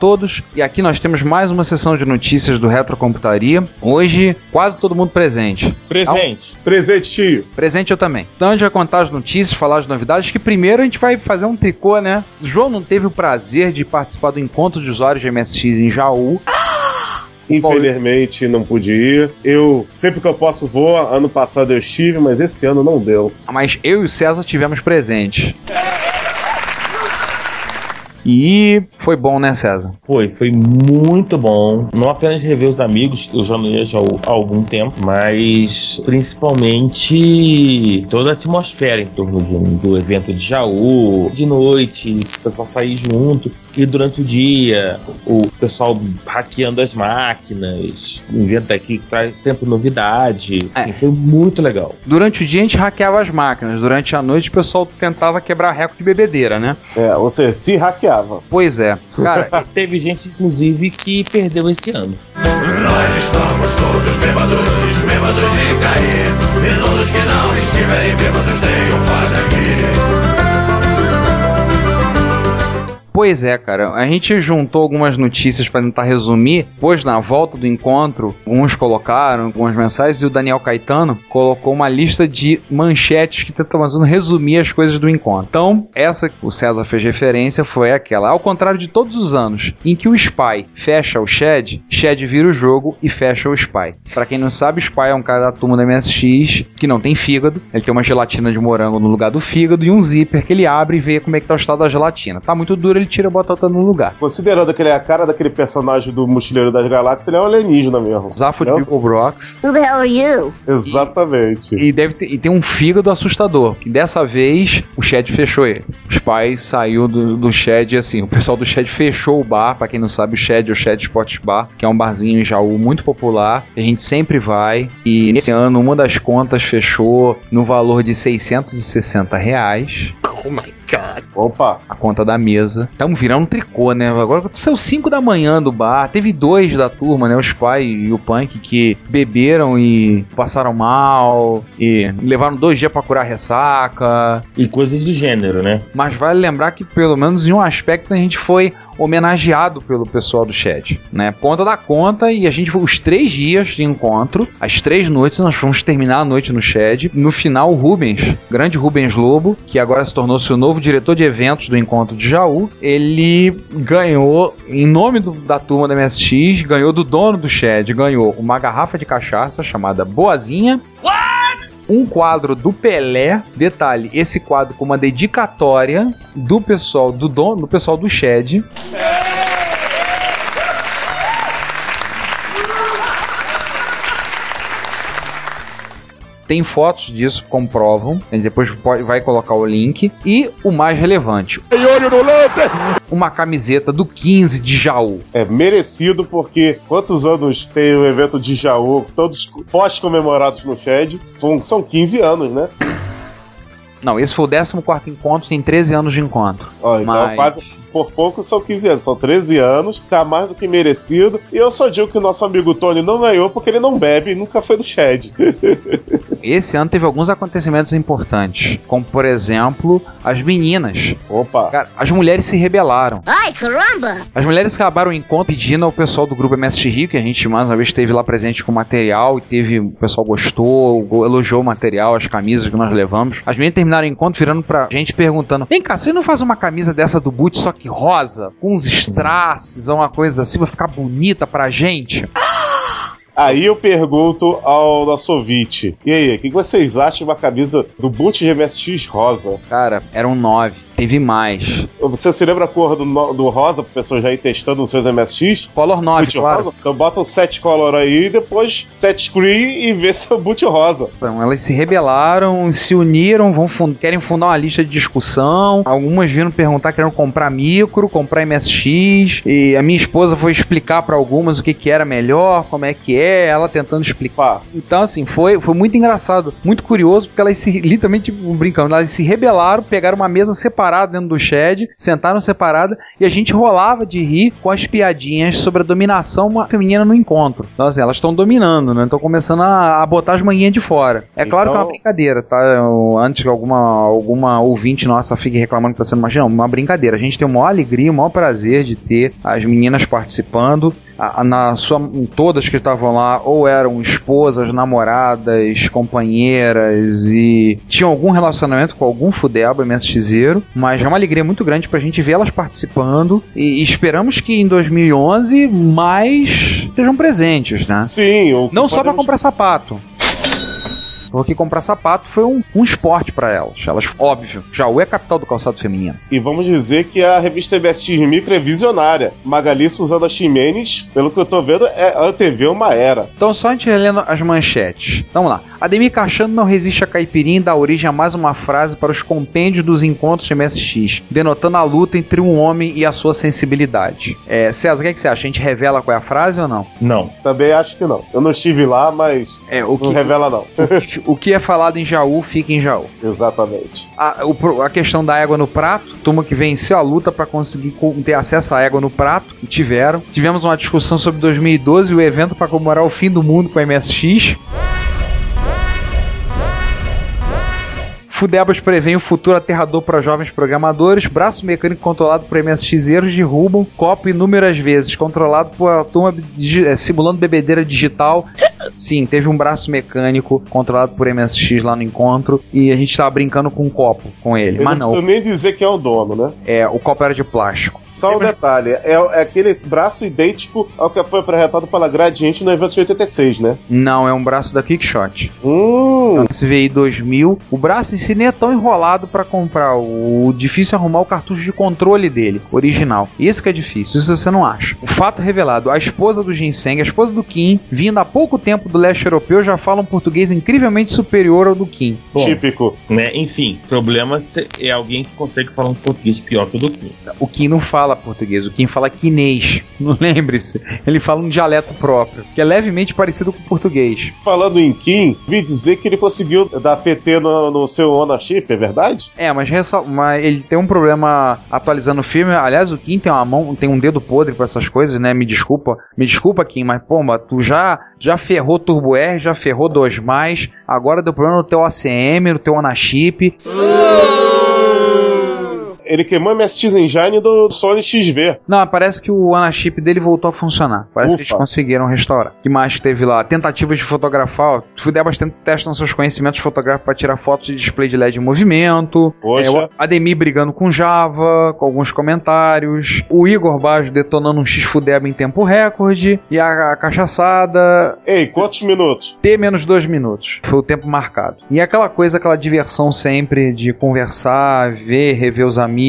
Speaker 4: Todos, e aqui nós temos mais uma sessão de notícias do Retrocomputaria. Hoje, quase todo mundo presente.
Speaker 3: Presente.
Speaker 7: Presente, tio.
Speaker 4: Presente eu também. Então a gente vai contar as notícias, falar as novidades, que primeiro a gente vai fazer um tricô, né? O João não teve o prazer de participar do encontro de usuários de MSX em Jaú.
Speaker 7: Infelizmente não pude ir. Eu, sempre que eu posso, vou. Ano passado eu estive, mas esse ano não deu.
Speaker 4: mas eu e o César tivemos presente. E foi bom, né, César?
Speaker 3: Foi, foi muito bom. Não apenas rever os amigos, eu já não ia já há algum tempo, mas principalmente toda a atmosfera em torno do, do evento de Jaú, de noite, o pessoal sair junto, e durante o dia, o pessoal hackeando as máquinas, inventa aqui, traz sempre novidade.
Speaker 4: É.
Speaker 3: E foi muito legal.
Speaker 4: Durante o dia a gente hackeava as máquinas, durante a noite o pessoal tentava quebrar recorde de bebedeira, né?
Speaker 7: É, ou seja, se hackeava.
Speaker 4: Pois é. Cara,
Speaker 3: Teve gente, inclusive, que perdeu esse ano.
Speaker 10: Nós estamos todos bêbados, bêbados de cair. E todos que não estiverem bêbados tenham fora daqui.
Speaker 4: Pois é, cara. A gente juntou algumas notícias pra tentar resumir, pois na volta do encontro, uns colocaram algumas mensagens e o Daniel Caetano colocou uma lista de manchetes que tentam resumir as coisas do encontro. Então, essa que o César fez referência foi aquela, ao contrário de todos os anos, em que o Spy fecha o Shed, Shed vira o jogo e fecha o Spy. Pra quem não sabe, o Spy é um cara da turma da MSX que não tem fígado, ele tem uma gelatina de morango no lugar do fígado e um zíper que ele abre e vê como é que tá o estado da gelatina. Tá muito duro, ele tira e bota outra no lugar.
Speaker 7: Considerando que ele é a cara daquele personagem do Mochileiro das Galáxias, ele é um alienígena mesmo.
Speaker 4: Zafo de? Bill Brox.
Speaker 12: Who the hell are you?
Speaker 7: Exatamente.
Speaker 4: E, deve ter, e tem um fígado assustador. Que dessa vez o Shed fechou ele. Os pais saiu do, do Shed assim. O pessoal do Shed fechou o bar. Pra quem não sabe, o Shed é o Shed Sports Bar, que é um barzinho em Jaú muito popular. que A gente sempre vai. E nesse ano, uma das contas fechou no valor de 660 reais.
Speaker 7: Opa,
Speaker 4: A conta da mesa. Estamos virando um tricô, né? Agora saiu 5 da manhã do bar. Teve dois da turma, né? Os pai e o Punk que beberam e passaram mal. E levaram dois dias pra curar a ressaca.
Speaker 3: E coisas do gênero, né?
Speaker 4: Mas vale lembrar que, pelo menos em um aspecto, a gente foi homenageado pelo pessoal do chat, né? Conta da conta e a gente foi os três dias de encontro, as três noites, nós fomos terminar a noite no chat. No final, o Rubens, grande Rubens Lobo, que agora se tornou-se o novo diretor de eventos do encontro de Jaú, ele ganhou, em nome do- da turma da MSX, ganhou do dono do chat, ganhou uma garrafa de cachaça chamada Boazinha, um quadro do Pelé. Detalhe, esse quadro com uma dedicatória do pessoal do dono, do pessoal do Shed. Tem fotos disso, comprovam. A gente depois pode, vai colocar o link. E o mais relevante: uma camiseta do 15 de Jaú.
Speaker 7: é merecido porque quantos anos tem o evento de Jaú, todos pós-comemorados no Shed? São, são 15 anos, né?
Speaker 4: Não, esse foi o 14 encontro, tem 13 anos de encontro.
Speaker 7: Ó, então
Speaker 4: Mas-
Speaker 7: quase por pouco são 15 anos, são 13 anos, tá mais do que merecido. E eu só digo que o nosso amigo Tony não ganhou porque ele não bebe e nunca foi do Shed.
Speaker 4: Esse ano teve alguns acontecimentos importantes, como por exemplo, as meninas.
Speaker 7: Opa,
Speaker 4: Cara, as mulheres se rebelaram.
Speaker 12: Ai, caramba!
Speaker 4: As mulheres acabaram em encontro pedindo ao pessoal do grupo MSX Rio, que a gente mais uma vez esteve lá presente com material e teve, o pessoal gostou, go- elogiou o material, as camisas que nós levamos. As meninas terminaram o encontro virando pra gente perguntando: Vem cá, você não faz uma camisa dessa do boot, só que rosa, com uns strass uma coisa assim, pra ficar bonita pra gente?
Speaker 7: Aí eu pergunto ao nosso ouvinte: e aí, o que vocês acham de uma camisa do Boot de MSX rosa?
Speaker 4: Cara, eram nove, teve mais.
Speaker 7: Você se lembra a cor do, do rosa pra pessoa já ir testando nos seus MSX?
Speaker 4: Color 9,
Speaker 7: Boot
Speaker 4: claro.
Speaker 7: rosa? Então bota o set color aí e depois set screen e vê seu boot rosa.
Speaker 4: Então, elas se rebelaram, se uniram, vão fun- querem fundar uma lista de discussão. Algumas viram perguntar, querendo comprar micro, comprar MSX. E a minha esposa foi explicar pra algumas o que, que era melhor, como é que é, ela tentando explicar. Então, assim, foi, foi muito engraçado, muito curioso, porque elas se, literalmente, brincando, elas se rebelaram, pegaram uma mesa separada separado dentro do shed, sentaram separado e a gente rolava de rir com as piadinhas sobre a dominação feminina no encontro. Então, assim, elas estão dominando, né? Estão começando a, a botar as manhinhas de fora. É claro que é uma
Speaker 7: Então-
Speaker 4: brincadeira, tá? Eu- antes que alguma, alguma ouvinte nossa fique reclamando que tá sendo machismo, uma brincadeira. A gente tem o maior alegria, o maior prazer de ter as meninas participando. A- a- na sua, todas que estavam lá ou eram esposas, namoradas, companheiras e tinham algum relacionamento com algum fudeba MSXero, mas é uma alegria muito grande pra gente ver elas participando e, esperamos que em 2011 mais estejam presentes, né?
Speaker 7: Sim,
Speaker 4: Não só pra
Speaker 7: podemos-
Speaker 4: comprar sapato. Porque comprar sapato foi um, um esporte pra elas. Elas, óbvio, Jaú é a capital do calçado feminino.
Speaker 7: E vamos dizer que a revista MSX Micro é visionária. Magali Suzana Ximenes, pelo que eu tô vendo, é antevê uma era.
Speaker 4: Então, só a gente relendo as manchetes. Vamos lá. Ademir Cachano não resiste a caipirinha e dá origem a mais uma frase para os compêndios dos encontros de MSX, denotando a luta entre um homem e a sua sensibilidade. É, César, o que, é que você acha? A gente revela qual é a frase ou não?
Speaker 3: Não.
Speaker 7: Também acho que não. Eu não estive lá, mas
Speaker 4: É, o
Speaker 7: não
Speaker 4: que,
Speaker 7: revela não.
Speaker 4: o que é falado em Jaú, fica em Jaú.
Speaker 7: Exatamente.
Speaker 4: A, o a questão da égua no prato, turma que venceu a luta para conseguir co- ter acesso à égua no prato, e tiveram. Tivemos uma discussão sobre 2012 e o evento para comemorar o fim do mundo com a MSX. Fudebas prevê o futuro aterrador para jovens programadores. Braço mecânico controlado por MSXeiros derrubam copo inúmeras vezes. Controlado por a turma eh, simulando bebedeira digital. Sim, teve um braço mecânico controlado por MSX lá no encontro. E a gente tava brincando com um copo com ele.
Speaker 7: Eu
Speaker 4: Mas
Speaker 7: não
Speaker 4: não,
Speaker 7: nem dizer quem é o dono, né?
Speaker 4: é, o copo era de plástico.
Speaker 7: Só um detalhe, é, é aquele braço idêntico ao que foi apresentado pela Gradiente no evento de 86, né?
Speaker 4: Não, é um braço da Kickshot.
Speaker 7: Hum,
Speaker 4: Esse VI 2000. O braço em si nem é tão enrolado pra comprar. O difícil é arrumar o cartucho de controle dele, original. Isso que é difícil, isso você não acha. O fato revelado: a esposa do Ginseng, a esposa do Kim, vinda há pouco tempo do leste europeu, já fala um português incrivelmente superior ao do Kim.
Speaker 3: Bom,
Speaker 7: típico.
Speaker 3: né? Enfim, problema é alguém que consegue falar um português pior que o do Kim.
Speaker 4: O Kim não fala português, o Kim fala quinês. Não lembre-se. Ele fala um dialeto próprio, que é levemente parecido com o português.
Speaker 7: Falando em Kim, vi dizer que ele conseguiu dar PT no, no seu ownership, é verdade?
Speaker 4: É, mas, mas ele tem um problema atualizando o filme. Aliás, o Kim tem uma mão, tem um dedo podre pra essas coisas, né? Me desculpa. Me desculpa, Kim, mas pomba, tu já já ferrou Turbo R, já ferrou 2 mais, agora deu problema no teu ACM, no teu Onachip.
Speaker 7: Ele queimou a MSX Engine do Sony XV.
Speaker 4: Não, parece que o Onachip dele voltou a funcionar. Parece que
Speaker 7: Ufa.
Speaker 4: eles conseguiram restaurar. O que mais que teve lá? Tentativas de fotografar. ó, Fudeu bastante testam seus conhecimentos fotográficos para tirar fotos de display de LED em movimento.
Speaker 7: Poxa.
Speaker 4: É, o Ademir brigando com Java, com alguns comentários. O Igor Bajo detonando um X-Fudeba em tempo recorde. E a, a cachaçada.
Speaker 7: Ei, quantos minutos?
Speaker 4: T menos dois minutos. Foi o tempo marcado. E aquela coisa, aquela diversão sempre de conversar, ver, rever os amigos,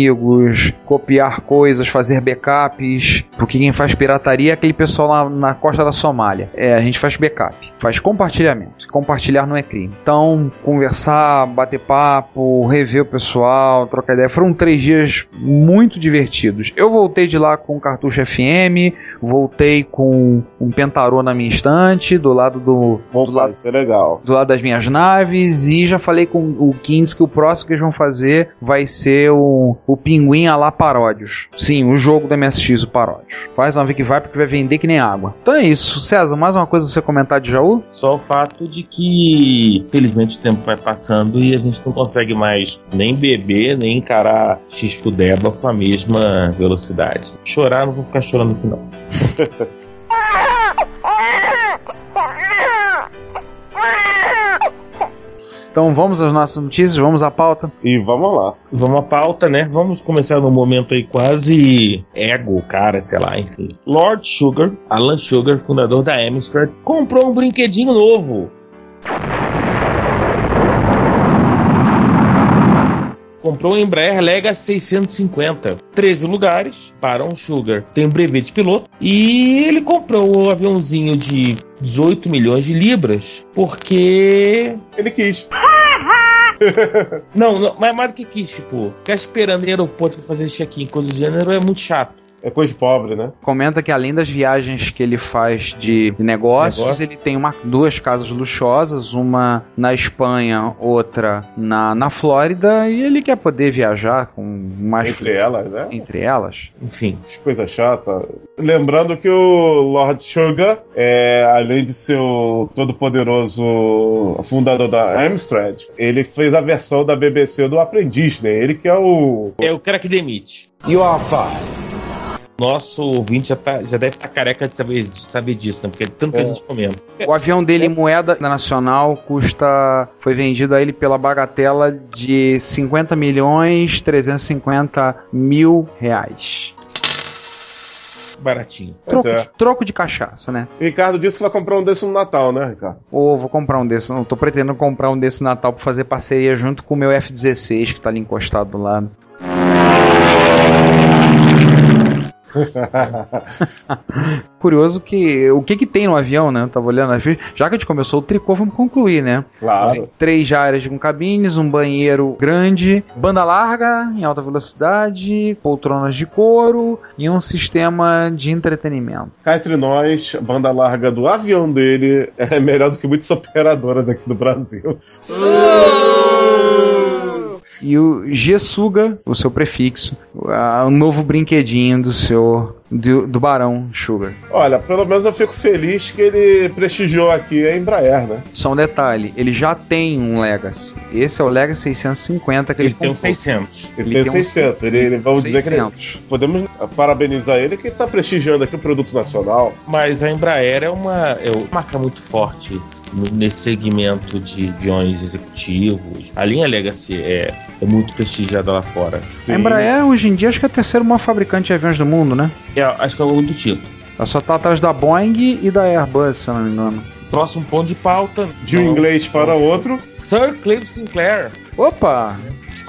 Speaker 4: copiar coisas, fazer backups. Porque quem faz pirataria é aquele pessoal lá na costa da Somália. É, a gente faz backup, faz compartilhamento. Compartilhar não é crime. Então, conversar, bater papo, rever o pessoal, trocar ideia. Foram três dias muito divertidos. Eu voltei de lá com o cartucho FM, voltei com um pentarô na minha estante, do lado do, do lado
Speaker 7: é legal.
Speaker 4: do lado das minhas naves e já falei com o Kings que o próximo que eles vão fazer vai ser o, o Pinguim a lá Paródios. Sim, o jogo da MSX, o Paródios. Faz uma que vai porque vai vender que nem água. Então é isso. César, mais uma coisa pra você comentar de Jaú?
Speaker 3: Só o fato de que, felizmente, o tempo vai passando e a gente não consegue mais nem beber, nem encarar X-Fudeba com a mesma velocidade. Chorar, não vou ficar chorando aqui não.
Speaker 4: Então vamos às nossas notícias, vamos à pauta.
Speaker 7: E vamos lá.
Speaker 3: Vamos à pauta, né? Vamos começar num momento aí quase ego, cara, sei lá, enfim. Lord Sugar, Alan Sugar, fundador da Amstrad, comprou um brinquedinho novo. Comprou um Embraer Lega 650, 13 lugares para um Sugar. Tem um brevet de piloto e ele comprou o aviãozinho de 18 milhões de libras porque
Speaker 7: Ele quis.
Speaker 3: não, não, mas mais do que quis, tipo, ficar esperando em aeroporto pra fazer check-in, coisa do gênero é muito chato.
Speaker 7: É coisa de pobre, né?
Speaker 4: Comenta que além das viagens que ele faz de negócios,
Speaker 3: Negócio.
Speaker 4: ele tem uma, duas casas luxuosas, uma na Espanha, outra na, na Flórida, e ele quer poder viajar com mais
Speaker 7: Entre elas, né?
Speaker 4: entre elas.
Speaker 3: Enfim.
Speaker 7: Coisa chata. Lembrando que o Lord Sugar, é, além de ser o todo-poderoso fundador da Amstrad, ele fez a versão da BBC do Aprendiz, né? Ele que é o.
Speaker 3: É o cara que demite.
Speaker 6: You are fired.
Speaker 3: Nosso ouvinte já, tá, já deve estar careca de saber, de saber disso, né? Porque é tanto que a gente comenta.
Speaker 4: O avião dele em moeda nacional custa. Foi vendido a ele pela bagatela de 50 milhões 350 mil reais.
Speaker 3: Baratinho.
Speaker 4: Troco,
Speaker 7: é.
Speaker 4: de, troco de cachaça, né?
Speaker 7: Ricardo disse que vai comprar um desse no Natal, né, Ricardo?
Speaker 4: Ou vou comprar um desse. Não tô pretendendo comprar um desse Natal pra fazer parceria junto com o meu F-16 que tá ali encostado do lado. Curioso que o que que tem no avião, né? Eu tava olhando, já que a gente começou o tricô, vamos concluir, né?
Speaker 7: Claro.
Speaker 4: Três áreas com cabines, um banheiro grande, banda larga em alta velocidade, poltronas de couro e um sistema de entretenimento.
Speaker 7: Cá entre nós, a banda larga do avião dele é melhor do que muitas operadoras aqui do Brasil.
Speaker 4: E o G-Suga, o seu prefixo, o novo brinquedinho do seu do, do Barão Sugar.
Speaker 7: Olha, pelo menos eu fico feliz que ele prestigiou aqui a Embraer, né?
Speaker 4: Só um detalhe, ele já tem um Legacy. Esse é o Legacy 650 que ele,
Speaker 3: Ele tem um
Speaker 4: comprou.
Speaker 3: 600.
Speaker 7: Ele,
Speaker 4: Ele
Speaker 7: tem
Speaker 4: tem um
Speaker 7: 600. Ele, ele- vamos dizer que ele,
Speaker 4: 600.
Speaker 7: podemos parabenizar ele que está prestigiando aqui o produto nacional.
Speaker 3: Mas a Embraer é uma, é uma marca muito forte nesse segmento de aviões executivos. A linha Legacy é, é muito prestigiada lá fora.
Speaker 7: Sim.
Speaker 4: A Embraer hoje em dia acho que é a terceira maior fabricante de aviões do mundo, né?
Speaker 3: É, acho que é algo do tipo.
Speaker 4: Ela só tá atrás da Boeing e da Airbus, se eu não me engano.
Speaker 3: Próximo ponto de pauta.
Speaker 7: De um inglês para outro.
Speaker 3: Sir Clive Sinclair
Speaker 4: Opa!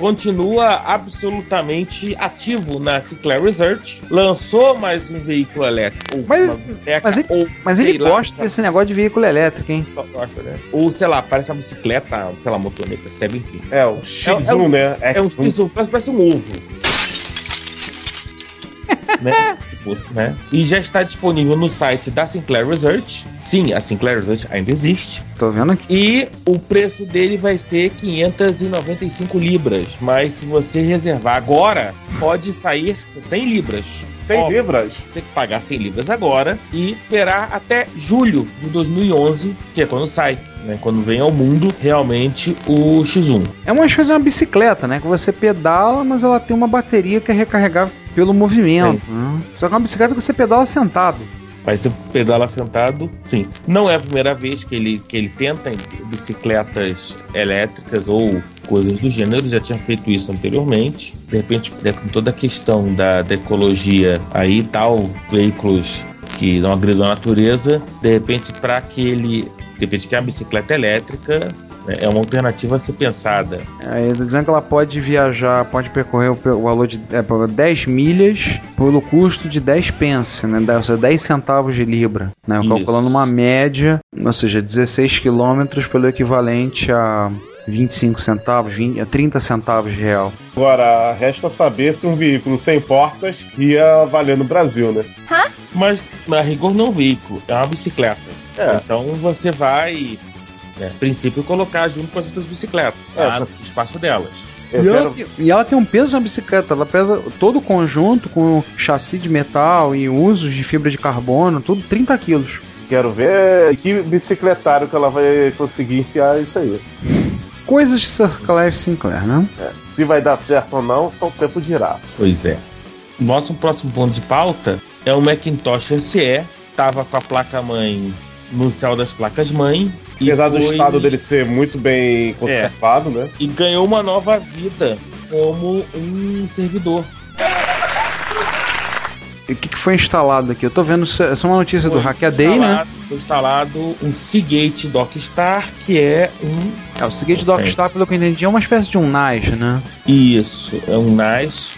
Speaker 3: Continua absolutamente ativo na Sinclair Research. Lançou mais um veículo elétrico. Ou
Speaker 4: Mas-
Speaker 3: boneca,
Speaker 4: mas ele-
Speaker 3: ou,
Speaker 4: Mas ele
Speaker 3: lá,
Speaker 4: gosta desse negócio de veículo elétrico, hein?
Speaker 3: gosta, né? Ou sei lá, parece uma bicicleta, sei lá, motoneta, sabe? Enfim.
Speaker 7: É, o X1,
Speaker 3: É um-
Speaker 7: né?
Speaker 3: É um piso, parece, parece um ovo. né? Tipo, né? E já está disponível no site da Sinclair Research. Sim, a Sinclair ainda existe.
Speaker 4: Tô vendo aqui.
Speaker 3: E o preço dele vai ser 595 libras. Mas se você reservar agora, pode sair 100 libras.
Speaker 7: 100
Speaker 3: Ó,
Speaker 7: libras.
Speaker 3: Você tem que pagar 100 libras agora e esperar até julho de 2011, que é quando sai, né? Quando vem ao mundo realmente o X1.
Speaker 4: É uma de uma bicicleta, né? Que você pedala, mas ela tem uma bateria que é recarregável pelo movimento. Né? Só que é uma bicicleta que você pedala sentado.
Speaker 3: Mas se pedala sentado, sim. Não é a primeira vez que ele, que ele tenta bicicletas elétricas ou coisas do gênero, ele já tinha feito isso anteriormente. De repente, né, com toda a questão da, da ecologia aí e tal, veículos que não agridam a natureza, de repente, para que ele. De repente, que a bicicleta elétrica é uma alternativa a ser pensada.
Speaker 4: Aí tá dizendo que ela pode viajar, pode percorrer o, o valor de é, por 10 milhas pelo custo de 10 pence, né? Ou seja, 10 centavos de libra. Né?
Speaker 3: Isso.
Speaker 4: Calculando uma média, ou seja, 16 quilômetros pelo equivalente a 25 centavos, 20, a 30 centavos de real.
Speaker 7: Agora, resta saber se um veículo sem portas ia valer no Brasil, né?
Speaker 3: Mas, na rigor, não é um veículo, é uma bicicleta.
Speaker 7: É.
Speaker 3: Então você vai, né, princípio, colocar junto com as outras bicicletas,
Speaker 7: É,
Speaker 3: tá?
Speaker 7: só-
Speaker 3: no espaço delas.
Speaker 4: E ela,
Speaker 7: quero,
Speaker 4: e ela tem um peso de uma bicicleta, ela pesa todo o conjunto com chassi de metal e usos de fibra de carbono, tudo 30 quilos.
Speaker 7: quero ver que bicicletário que ela vai conseguir enfiar isso aí.
Speaker 4: Coisas de Sir Clive Sinclair, né?
Speaker 7: É, se vai dar certo ou não, só o tempo dirá.
Speaker 3: Pois é. Nosso próximo ponto de pauta é o Macintosh SE, tava com a placa-mãe no céu das placas-mãe. E
Speaker 7: Apesar do
Speaker 3: foi-
Speaker 7: estado dele ser muito bem conservado, né?
Speaker 3: E ganhou uma nova vida como um servidor.
Speaker 4: E o que, que foi instalado aqui? Eu tô vendo, essa é uma notícia do
Speaker 3: Foi
Speaker 4: Hackaday, né?
Speaker 3: instalado- Foi instalado um Seagate Dockstar, que é um
Speaker 4: É, o Seagate Dockstar, pelo que eu entendi, é uma espécie de um NAS, né?
Speaker 3: Isso, é um NAS.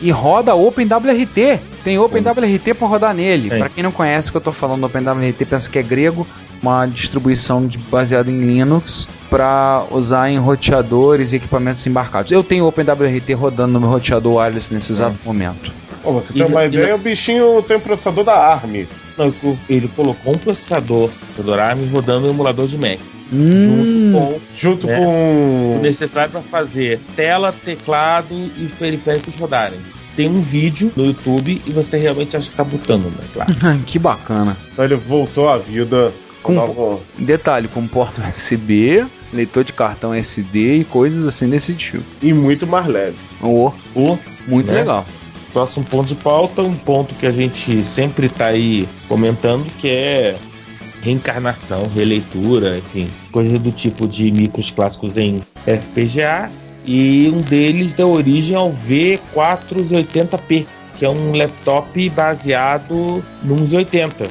Speaker 4: E roda OpenWRT. Tem OpenWRT pra rodar nele. Pra quem não conhece o que eu tô falando, OpenWRT pensa que é grego, uma distribuição de- baseada em Linux para usar em roteadores e equipamentos embarcados. Eu tenho OpenWRT rodando no meu roteador wireless nesse exato momento.
Speaker 7: Pra você ter
Speaker 3: E-
Speaker 7: uma
Speaker 3: e-
Speaker 7: ideia, o bichinho tem o processador da ARM.
Speaker 3: Não, ele colocou um processador, processador ARM, rodando um emulador de Mac.
Speaker 4: Hum,
Speaker 3: Junto com
Speaker 7: Junto
Speaker 3: É.
Speaker 7: com.
Speaker 3: o necessário para fazer tela, teclado e periféricos rodarem. Tem um vídeo no YouTube e você realmente acha que tá botando, né? Claro.
Speaker 4: que bacana.
Speaker 7: Então ele voltou à vida.
Speaker 4: Com-
Speaker 7: Nova-
Speaker 4: Detalhe, com porta USB, leitor de cartão SD e coisas assim desse tipo.
Speaker 7: E muito mais leve.
Speaker 4: Oh,
Speaker 3: O
Speaker 4: muito
Speaker 3: Né?
Speaker 4: legal.
Speaker 3: próximo ponto de pauta, um ponto que a gente sempre tá aí comentando, que é reencarnação, releitura, enfim, coisa do tipo de micros clássicos em FPGA. E um deles deu origem ao V480p, que é um laptop baseado num Z80.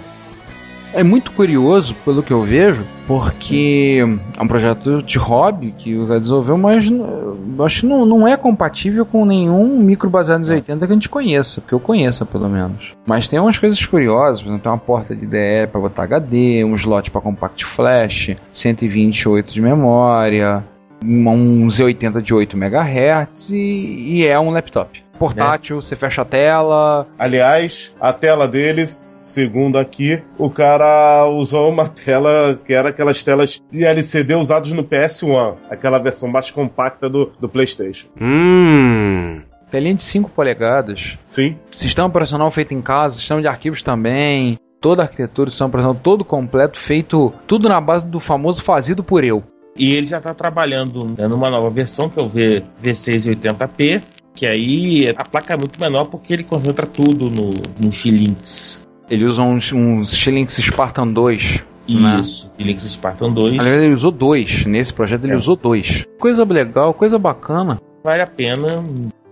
Speaker 4: É muito curioso, pelo que eu vejo, porque é um projeto de hobby que o cara desenvolveu, mas eu acho que não, não é compatível com nenhum micro baseado nos 80 que a gente conheça, que eu conheça pelo menos. Mas tem umas coisas curiosas, por exemplo, tem uma porta de IDE para botar HD, um slot para compact flash, 128 de memória, um um Z80 de 8 MHz e, e é um laptop. Portátil, você fecha a tela,
Speaker 7: Aliás, a tela deles, segundo aqui, o cara usou uma tela que era aquelas telas de LCD usadas no PS1, aquela versão mais compacta do, do PlayStation.
Speaker 13: Hum.
Speaker 4: telinha de 5 polegadas,
Speaker 7: Sim,
Speaker 4: Sistema operacional feito em casa, sistema de arquivos também, toda a arquitetura, sistema operacional todo completo, feito tudo na base do famoso fazido por eu.
Speaker 3: E ele já está trabalhando né, numa nova versão, que é o V, V680p, que aí a placa é muito menor porque ele concentra tudo no, no Xilinx.
Speaker 4: Ele usa uns, uns Xilinx Spartan 2. né?
Speaker 3: Isso, Xilinx Spartan 2.
Speaker 4: Aliás, ele usou dois. Nesse projeto ele
Speaker 3: É.
Speaker 4: usou dois. Coisa legal, coisa bacana.
Speaker 3: Vale a pena.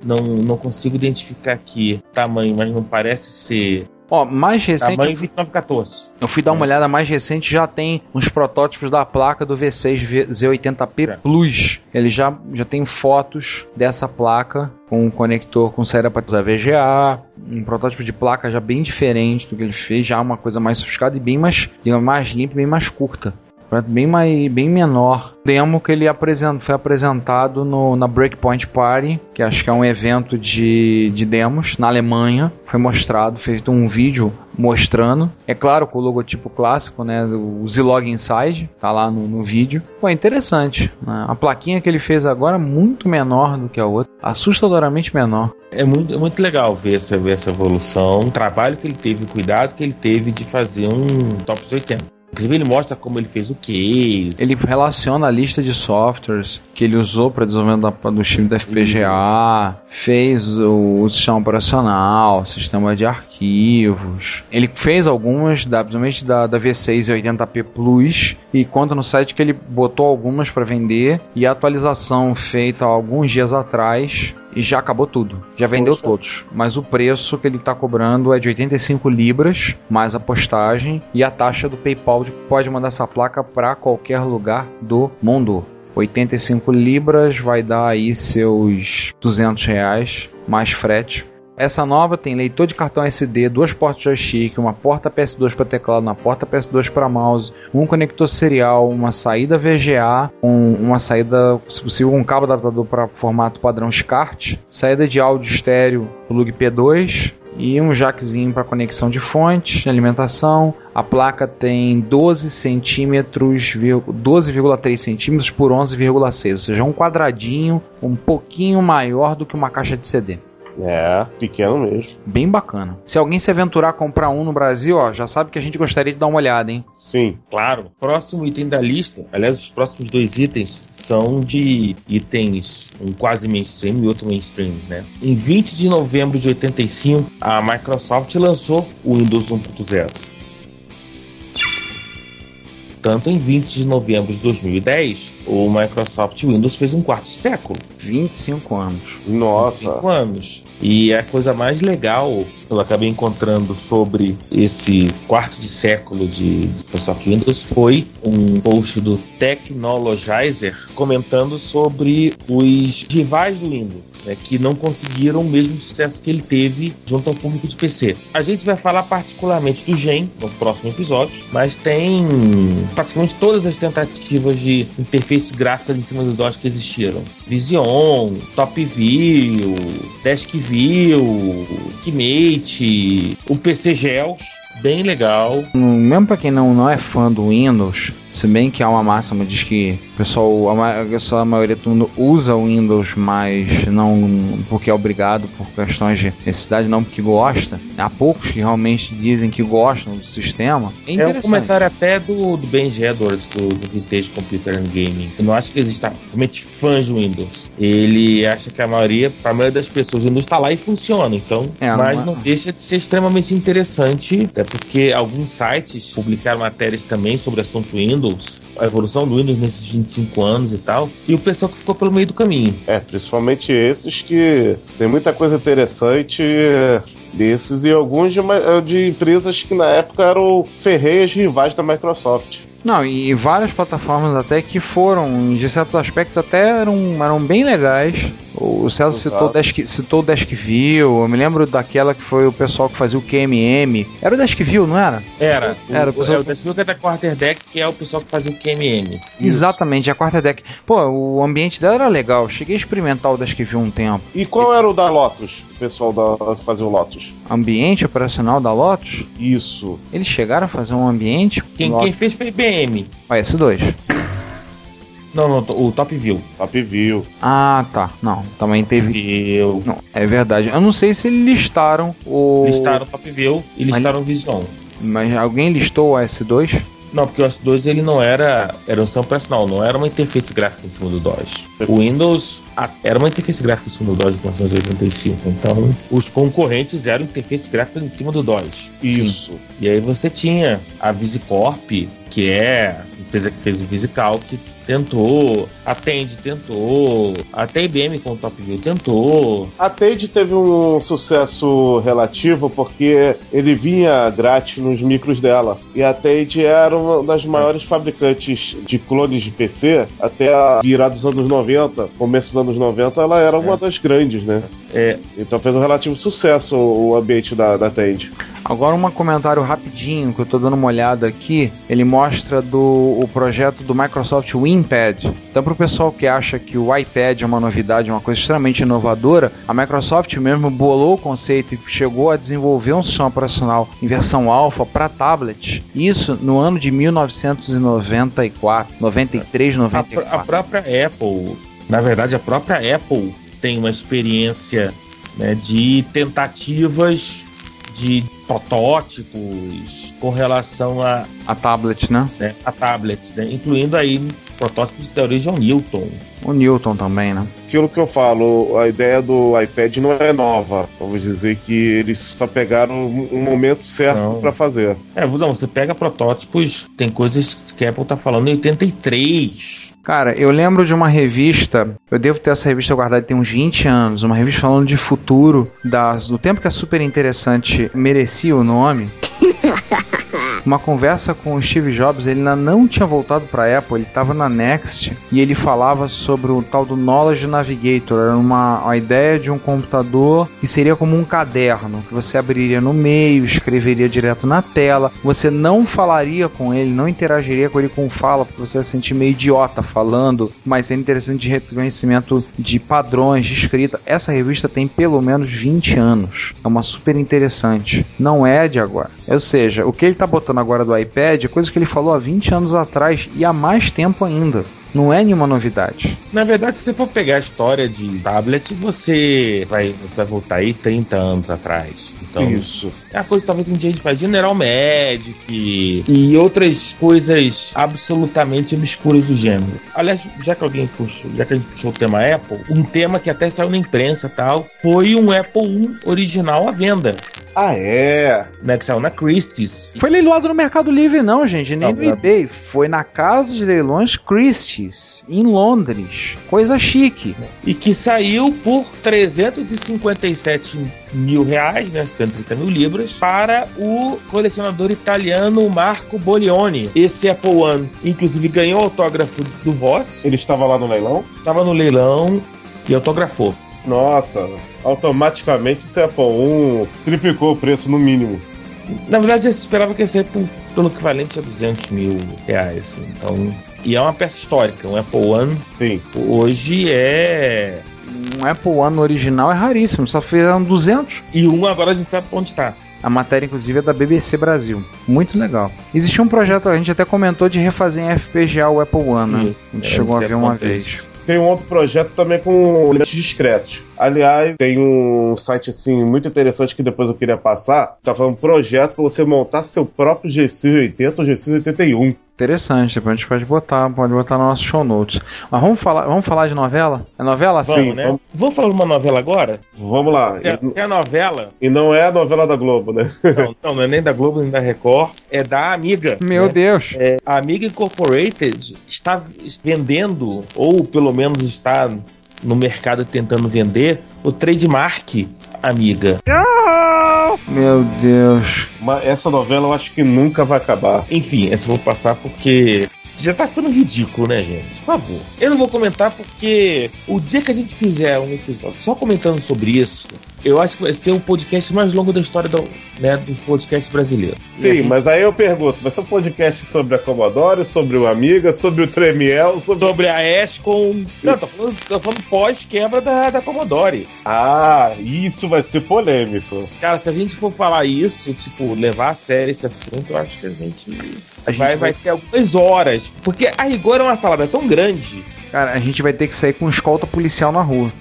Speaker 3: Não, não consigo identificar aqui o tamanho, mas não parece ser
Speaker 4: Ó, mais recente,
Speaker 3: tamanho
Speaker 4: eu fui,
Speaker 3: 2914.
Speaker 4: eu fui dar uma olhada mais recente, já tem uns protótipos da placa do V6 V- Z80P
Speaker 3: É.
Speaker 4: Plus. Ele já, já tem fotos dessa placa com um conector com saída para usar VGA, um protótipo de placa já bem diferente do que ele fez, já uma coisa mais sofisticada e bem mais, digamos, mais limpa, e bem mais curta. Bem, mais, bem menor. Demo que ele foi apresentado no, na Breakpoint Party, que acho que é um evento de, de demos na Alemanha. Foi mostrado, feito um vídeo mostrando. É claro, com o logotipo clássico, né? O Zilog Inside, tá lá no, no vídeo. Pô, interessante. né? A plaquinha que ele fez agora é muito menor do que a outra. Assustadoramente menor.
Speaker 3: É muito, é muito legal ver essa, ver essa evolução, o trabalho que ele teve, o cuidado que ele teve de fazer um Top 80. Inclusive ele mostra como ele fez o case.
Speaker 4: Ele relaciona a lista de softwares que ele usou para desenvolvimento do chip da FPGA, fez o, o sistema operacional, sistema de arquivos. Ele fez algumas, da, principalmente da, da V6 e 80p Plus, e conta no site que ele botou algumas para vender e a atualização feita alguns dias atrás e já acabou tudo. Já vendeu
Speaker 7: Poxa.
Speaker 4: todos. Mas o preço que ele está cobrando é de 85 libras, mais a postagem e a taxa do PayPal de que pode mandar essa placa para qualquer lugar do mundo. 85 libras vai dar aí seus 200 reais, mais frete. Essa nova tem leitor de cartão SD, duas portas joystick, uma porta PS2 para teclado, uma porta PS2 para mouse, um conector serial, uma saída VGA, um- uma saída, se possível, um cabo adaptador para formato padrão SCART, saída de áudio estéreo plug P2 e um jackzinho para conexão de fonte, alimentação. A placa tem 12 centímetros, vir- 12,3 centímetros por 11,6, ou seja, um quadradinho um pouquinho maior do que uma caixa de CD.
Speaker 7: É, pequeno mesmo.
Speaker 4: Bem bacana. Se alguém se aventurar a comprar um no Brasil, ó, já sabe que a gente gostaria de dar uma olhada, hein?
Speaker 7: Sim,
Speaker 3: Claro, próximo item da lista, aliás, os próximos dois itens são de itens, um quase mainstream e outro mainstream, né? Em 20 de novembro de 85, a Microsoft lançou o Windows 1.0. Tanto em 20 de novembro de 2010, o Microsoft Windows fez um quarto século.
Speaker 4: 25 anos.
Speaker 7: nossa.
Speaker 3: 5 anos. E a coisa mais legal que eu acabei encontrando sobre esse quarto de século de Microsoft Windows foi um post do Technologizer comentando sobre os rivais do Windows. Né, que não conseguiram o mesmo sucesso que ele teve junto ao público de PC. A gente vai falar particularmente do Gen no próximo episódio, mas tem praticamente todas as tentativas de interface gráfica em cima do DOS que existiram. Vision, Top View, Desk View, Ultimate, o PC Gels, bem legal.
Speaker 4: Mesmo pra quem não, não é fã do Windows, se bem que há uma máxima diz que o pessoal, a, ma- a maioria do mundo usa o Windows, mas não porque é obrigado por questões de necessidade, não porque gosta. Há poucos que realmente dizem que gostam do sistema. É
Speaker 3: É um comentário até do, do Ben Edwards, do, do Vintage Computer and Gaming. Eu não acho que exista realmente fãs do Windows. Ele acha que a maioria, a maioria das pessoas, o Windows está lá e funciona. Então,
Speaker 4: É, não
Speaker 3: mas
Speaker 4: é-
Speaker 3: não deixa de ser extremamente interessante, até porque alguns sites publicaram matérias também sobre assunto Windows. A evolução do Windows nesses 25 anos e tal, e o pessoal que ficou pelo meio do caminho.
Speaker 7: É, principalmente esses que tem muita coisa interessante é, desses e alguns de, de empresas que na época eram ferreias rivais da Microsoft.
Speaker 4: Não, e várias plataformas até que foram, de certos aspectos, até eram, eram bem legais. O César
Speaker 7: Exato.
Speaker 4: citou, o Desk, citou o DeskView, eu me lembro daquela que foi o pessoal que fazia o QMM. Era o DeskView, não era?
Speaker 3: Era,
Speaker 4: Era,
Speaker 3: o,
Speaker 4: o pessoal-
Speaker 3: é o Desktop da Quarterdeck, que é o pessoal que fazia o QMM.
Speaker 4: Exatamente, a quarta deck. Pô, o ambiente dela era legal. Cheguei a experimentar o DeskView um tempo.
Speaker 7: E qual era o da Lotus? O pessoal da, que fazia o Lotus?
Speaker 4: Ambiente operacional da Lotus,
Speaker 7: Isso.
Speaker 4: eles chegaram a fazer um ambiente.
Speaker 3: Quem, quem fez foi IBM.
Speaker 4: Ó, S2.
Speaker 3: Não, não, o Top View.
Speaker 7: Top View.
Speaker 4: Ah, tá. Não, também teve.
Speaker 3: View.
Speaker 4: Não, é verdade. Eu não sei se eles listaram o.
Speaker 3: Listaram o Top View e listaram o Vision.
Speaker 4: Mas alguém listou o S2?
Speaker 3: Não, porque o S2 ele não era. Era um operacional, não era uma interface gráfica em cima do DOS. O Windows era uma interface gráfica em cima do DOS de 1985. Então, os concorrentes eram interface gráfica em cima do DOS.
Speaker 7: Isso.
Speaker 3: E aí você tinha a VisiCorp, que é a empresa que fez o VisiCalc, tentou, a Tend tentou, até a IBM com o Top View tentou.
Speaker 7: A Tade teve um sucesso relativo porque ele vinha grátis nos micros dela. E a Tade era uma das maiores fabricantes de clones de PC até a virada dos anos 90, começo dos anos 90, ela era uma das grandes, né?
Speaker 3: É,
Speaker 7: Então fez um relativo sucesso o ambiente da, da Tade.
Speaker 4: Agora um comentário rapidinho que eu tô dando uma olhada aqui. Ele mostra do o projeto do Microsoft WinPad. Então pro pessoal que acha que o iPad é uma novidade, uma coisa extremamente inovadora, a Microsoft mesmo bolou o conceito e chegou a desenvolver um sistema operacional em versão alfa para tablet. Isso no ano de 1994, 93,
Speaker 3: a, pr-
Speaker 4: 94.
Speaker 3: a própria Apple, na verdade, a própria Apple tem uma experiência né, de tentativas de protótipos com relação a,
Speaker 4: A tablet, né?
Speaker 3: né, a tablets, né, incluindo aí protótipos da origem Newton.
Speaker 4: O Newton também, né?
Speaker 7: Aquilo que eu falo, a ideia do iPad não é nova. Vamos dizer que eles só pegaram um momento certo para fazer.
Speaker 3: É, não, você pega protótipos, tem coisas que a Apple tá falando em 83.
Speaker 4: Cara, eu lembro de uma revista, eu devo ter essa revista guardada tem uns 20 anos, uma revista falando de futuro, das, do tempo que é super interessante, merecia o nome. Uma conversa com o Steve Jobs, ele ainda não tinha voltado para Apple, ele estava na Next e ele falava sobre o tal do Knowledge Navigator, era uma, uma ideia de um computador que seria como um caderno, que você abriria no meio, escreveria direto na tela, você não falaria com ele, não interagiria com ele com fala, porque você ia se sentir meio idiota falando, mas seria interessante de reconhecimento de padrões de escrita. Essa revista tem pelo menos 20 anos, é uma super interessante, não é de agora. Ou seja, o que ele está botando agora do iPad é coisa que ele falou há 20 anos atrás e há mais tempo ainda. Não é nenhuma novidade.
Speaker 3: Na verdade, se você for pegar a história de tablet, você vai, você vai voltar aí 30 anos atrás. Então,
Speaker 7: Isso.
Speaker 3: é uma coisa que talvez um dia a gente faz General Magic e outras coisas absolutamente obscuras do gênero. Aliás, já que alguém puxou, já que a gente puxou o tema Apple, um tema que até saiu na imprensa e tal, foi um Apple I original à venda,
Speaker 7: Ah, é?
Speaker 3: né, que saiu na Christie's.
Speaker 4: Foi leiloado no Mercado Livre, não, gente, nem
Speaker 3: Não,
Speaker 4: no eBay. Foi na casa de leilões Christie's, em Londres. Coisa chique.
Speaker 3: E que saiu por 357 mil reais, né, 130 mil libras, para o colecionador italiano Marco Bolioni. Esse Apple One, inclusive, ganhou o autógrafo do Voss,
Speaker 7: Ele estava lá no leilão?
Speaker 3: estava no leilão e autografou.
Speaker 7: Nossa, automaticamente esse Apple 1 triplicou o preço no mínimo.
Speaker 3: Na verdade, eu esperava que ia ser pelo equivalente a 200 mil reais. assim. Então, e é uma peça histórica. Um Apple One
Speaker 7: Sim.
Speaker 3: hoje é.
Speaker 4: Um Apple One original é raríssimo, só fizeram 200.
Speaker 3: E um agora a gente sabe onde tá.
Speaker 4: A matéria, inclusive, é da BBC Brasil. Muito legal. Existia um projeto, a gente até comentou, de refazer em FPGA o Apple One, né? A gente
Speaker 3: É,
Speaker 4: chegou a ver
Speaker 3: é
Speaker 4: uma vez.
Speaker 7: Tem um outro projeto também com elementos discretos. Aliás, tem um site assim muito interessante que depois eu queria passar. Tá falando um projeto para você montar seu próprio G680 ou G681.
Speaker 4: Interessante, depois a gente pode botar, pode botar no nosso show notes. Mas vamos falar, vamos falar de novela? É novela?
Speaker 7: Sim,
Speaker 3: Vamos, né?
Speaker 7: vamos-
Speaker 3: Vamos falar de uma novela agora?
Speaker 7: Vamos lá.
Speaker 3: É, é a novela.
Speaker 7: E não é a novela da Globo, né?
Speaker 3: Não, não, não é nem da Globo nem da Record. É da Amiga.
Speaker 4: Meu
Speaker 3: né?
Speaker 4: Deus.
Speaker 3: É, a Amiga Incorporated está vendendo, ou pelo menos está no mercado tentando vender, o trademark Amiga.
Speaker 4: Meu Deus.
Speaker 7: Mas essa novela eu acho que nunca vai acabar.
Speaker 3: Enfim, essa eu vou passar porque já tá ficando ridículo, né, gente? Por favor. Eu não vou comentar porque o dia que a gente fizer um episódio só comentando sobre isso, eu acho que vai ser o podcast mais longo da história do, né, brasileiros. E a
Speaker 7: Sim,
Speaker 3: gente-
Speaker 7: mas aí eu pergunto: vai ser um podcast sobre a Commodore, sobre o Amiga, sobre o Tremiel, sobre.
Speaker 3: Sobre a Escom. Não, tô falando, tô falando pós-quebra da, da Commodore.
Speaker 7: Ah, isso vai ser polêmico.
Speaker 3: Cara, se a gente for falar isso, tipo, levar a sério esse assunto, eu acho que a gente,
Speaker 4: A gente
Speaker 3: vai, vai ter algumas horas. Porque a rigor é uma salada tão grande.
Speaker 4: Cara, a gente vai ter que sair com escolta policial na rua.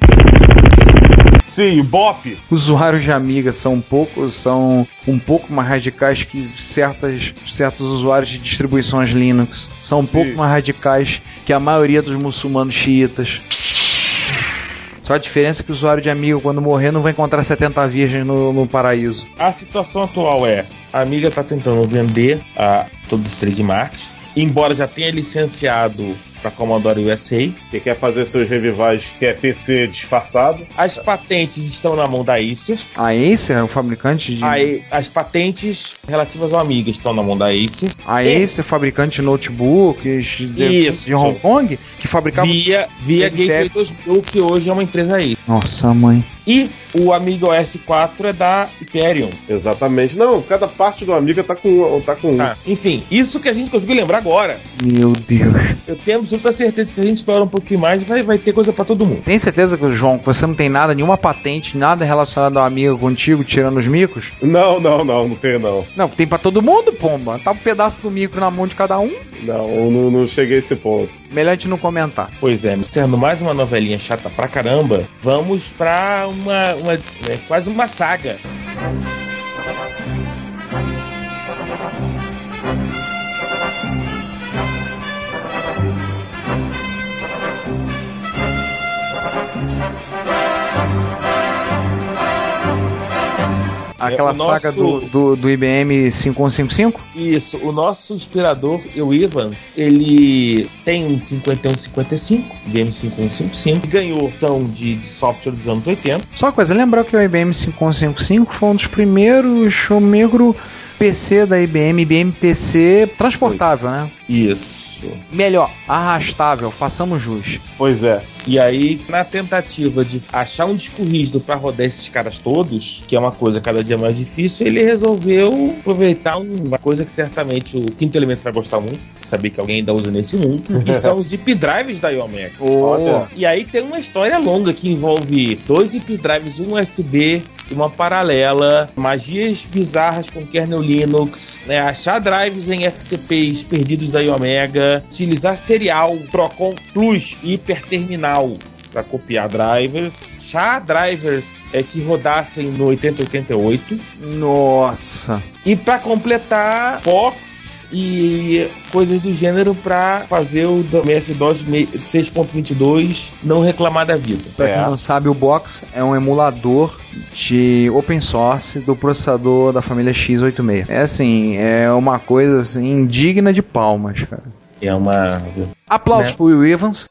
Speaker 7: Sim, Bop.
Speaker 4: Usuários de Amiga são um pouco, são um pouco mais radicais que certas, certos usuários de distribuições Linux. São um pouco
Speaker 7: Sim.
Speaker 4: mais radicais que a maioria dos muçulmanos xiitas. Só a diferença é que o usuário de Amiga, quando morrer, não vai encontrar 70 virgens no, no paraíso.
Speaker 3: A situação atual é: a Amiga tá tentando vender a todos os trademarks, embora já tenha licenciado para Commodore USA.
Speaker 7: Que quer fazer seus revivais, que é PC disfarçado.
Speaker 3: As patentes estão na mão da Acer.
Speaker 4: A Acer, o fabricante de.
Speaker 3: Aí, as patentes relativas ao Amiga estão na mão da Acer.
Speaker 4: A Acer, fabricante de notebooks de, de Hong Kong, que fabricava.
Speaker 3: Via, via Gateway 2000, que hoje é uma empresa aí.
Speaker 4: Nossa, mãe.
Speaker 3: E o Amiga OS 4 é da Ethereum.
Speaker 7: Exatamente. Não, cada parte do Amiga tá com, tá com um.
Speaker 3: Tá, enfim, isso que a gente conseguiu lembrar agora.
Speaker 4: Meu Deus.
Speaker 3: Eu tenho absoluta certeza que se a gente esperar um pouquinho mais, vai, vai ter coisa pra todo mundo.
Speaker 4: Tem certeza que, João, que você não tem nada, nenhuma patente, nada relacionado ao amigo contigo, tirando os micos?
Speaker 7: Não, não, não, não tem não.
Speaker 4: Não, tem pra todo mundo, pomba. Tá um pedaço do micro na mão de cada um.
Speaker 7: Não, eu não, não cheguei a esse ponto.
Speaker 4: Melhor a gente não comentar.
Speaker 3: Pois é, sendo mais uma novelinha chata pra caramba, vamos pra uma. uma é, quase uma saga.
Speaker 4: Aquela
Speaker 3: o nosso-
Speaker 4: saga do, do, do IBM 5155?
Speaker 3: Isso, o nosso inspirador, o Ivan, ele tem um 5155, Game 5155, ganhou ação de, de software dos anos 80.
Speaker 4: Só uma coisa, lembrar que o IBM 5155 foi um dos primeiros, o micro PC da IBM, IBM PC transportável, né?
Speaker 3: Isso.
Speaker 4: Melhor, arrastável, façamos jus.
Speaker 7: Pois é.
Speaker 3: E aí, na tentativa de achar um disco rígido pra rodar esses caras todos, que é uma coisa cada dia mais difícil, ele resolveu aproveitar uma coisa que certamente o quinto elemento vai gostar muito, saber que alguém ainda usa nesse mundo, que são os zip drives da Iomec.
Speaker 7: Olha.
Speaker 3: E aí tem uma história longa que envolve dois zip drives, um USB e uma paralela, magias bizarras com kernel Linux, né, achar drives em FTPs perdidos da Iomega, utilizar serial, Procon Plus e hiperterminal para copiar drivers, achar drivers é, que rodassem no 8088
Speaker 4: Nossa.
Speaker 3: e para completar Fox e coisas do gênero para fazer o MS-DOS 6.22 não reclamar da vida.
Speaker 4: Pra quem não sabe, o Box é um emulador de open source do processador da família x86. É assim, é uma coisa assim digna de palmas, cara.
Speaker 3: É uma
Speaker 4: Aplausos
Speaker 3: Né?
Speaker 4: pro Will Evans.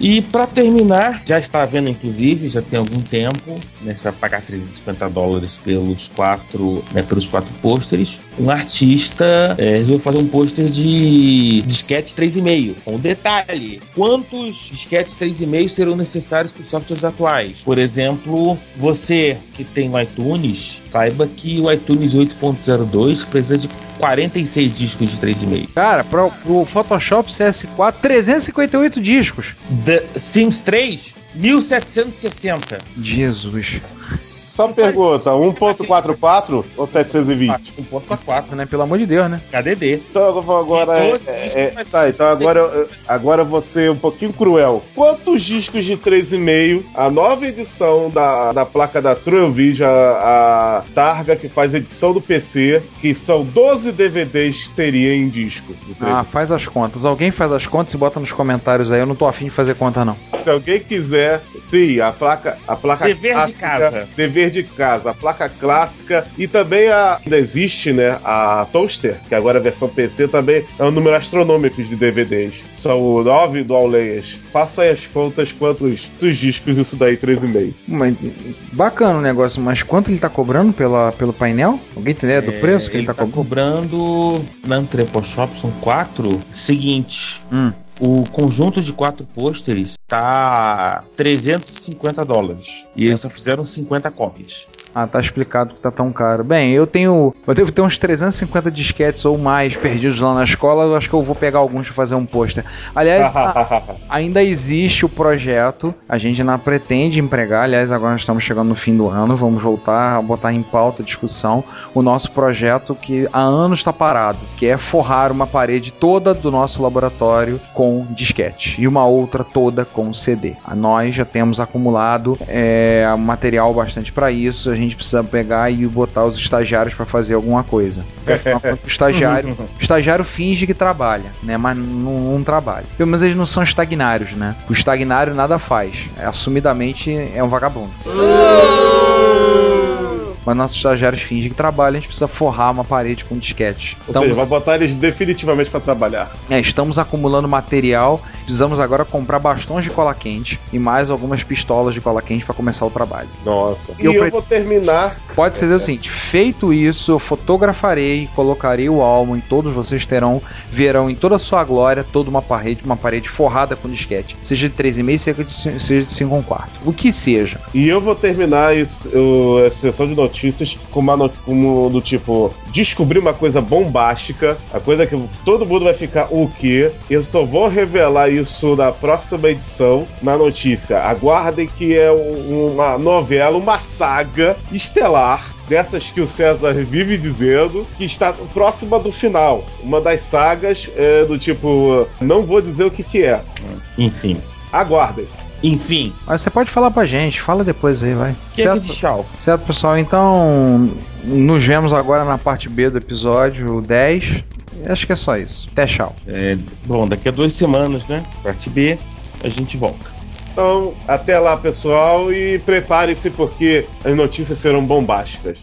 Speaker 3: E para terminar, já está vendo inclusive, já tem algum tempo, né, você vai pagar 350 dólares pelos quatro, né, pelos quatro pôsteres. Um artista é, resolveu fazer um pôster de disquete 3,5. Com um detalhe: quantos disquetes 3,5 serão necessários para os softwares atuais? Por exemplo, você que tem o iTunes, saiba que o iTunes 8.02 precisa de 46 discos de 3,5.
Speaker 4: Cara, para o Photoshop CS4, 358 discos.
Speaker 3: The Sims 3, 1760.
Speaker 4: Jesus.
Speaker 7: Só pergunta, 1.44 ou 720?
Speaker 3: 1.44,
Speaker 4: né? Pelo amor de Deus, né?
Speaker 3: KDD.
Speaker 7: Então agora é, é, é, tá, então agora, eu- agora eu vou ser um pouquinho cruel. Quantos discos de 3,5 a nova edição da, da placa da Truevision, a, a Targa, que faz edição do PC, que são 12 DVDs, teria em disco? de 3,5?
Speaker 4: Ah, faz as contas. Alguém faz as contas e bota nos comentários aí. Eu não tô afim de fazer conta, não.
Speaker 7: Se alguém quiser, sim, a placa, a placa
Speaker 3: Dever de casa.
Speaker 7: dever de casa, a placa clássica e também a ainda existe, né, a Toaster, que agora é a versão PC também é um número astronômico de DVDs. São nove dual layers. Faça aí as contas quantos, quantos discos isso daí 3,5.
Speaker 4: Mas, bacana o negócio, mas quanto ele tá cobrando pela, pelo painel? Alguém tem ideia do
Speaker 3: É,
Speaker 4: preço que ele, tá,
Speaker 3: tá
Speaker 4: cobrando?
Speaker 3: cobrando na Entrepot Shop, são quatro. Seguinte,
Speaker 4: Hum.
Speaker 3: O conjunto de quatro pôsteres tá 350 dólares. E eles só fizeram 50 cópias.
Speaker 4: Ah, tá explicado que tá tão caro. Bem, eu tenho. Eu devo ter uns 350 disquetes ou mais perdidos lá na escola. Eu acho que eu vou pegar alguns pra fazer um pôster. Aliás, a- ainda existe o projeto. A gente ainda pretende empregar. Aliás, agora nós estamos chegando no fim do ano. Vamos voltar a botar em pauta a discussão o nosso projeto que há anos está parado, que é forrar uma parede toda do nosso laboratório com disquete e uma outra toda com CD. A Nós já temos acumulado é, material bastante para isso. A gente precisa pegar e botar os estagiários para fazer alguma coisa. O estagiário, o estagiário finge que trabalha, né? Mas não, não trabalha. Pelo menos eles não são estagnários, né? O estagnário nada faz. É, assumidamente é um vagabundo. Mas nossos estagiários fingem que trabalham, a gente precisa forrar uma parede com disquete.
Speaker 7: Ou seja, vai botar eles definitivamente pra trabalhar.
Speaker 4: É, estamos acumulando material, precisamos agora comprar bastões de cola quente e mais algumas pistolas de cola quente para começar o trabalho.
Speaker 7: Nossa. E
Speaker 4: Eu
Speaker 7: eu,
Speaker 4: pre-
Speaker 7: vou terminar.
Speaker 4: Pode ser o seguinte: feito isso, eu fotografarei, colocarei o álbum e todos vocês terão, verão em toda a sua glória toda uma parede, uma parede forrada com disquete, seja de 3,5, seja de cin- seja de 5 quarto, o que seja.
Speaker 7: E eu vou terminar esse, o- essa sessão de notícias com uma no- como do tipo descobrir uma coisa bombástica, a coisa que todo mundo vai ficar o quê? Eu só vou revelar isso na próxima edição, na notícia. Aguardem que é um- uma novela, uma saga estelar dessas que o César vive dizendo, que está próxima do final. Uma das sagas é, do tipo, não vou dizer o que, que é.
Speaker 3: Enfim.
Speaker 7: Aguardem.
Speaker 3: Enfim.
Speaker 4: Mas você pode falar pra gente, fala depois aí, vai.
Speaker 3: Que é que tchau.
Speaker 4: Certo, pessoal? Então, nos vemos agora na parte B do episódio 10. Acho que é só isso. Até tchau.
Speaker 3: É, bom, daqui a duas semanas, né? Parte B, a gente volta.
Speaker 7: Então, até lá, pessoal, e prepare-se porque as notícias serão bombásticas.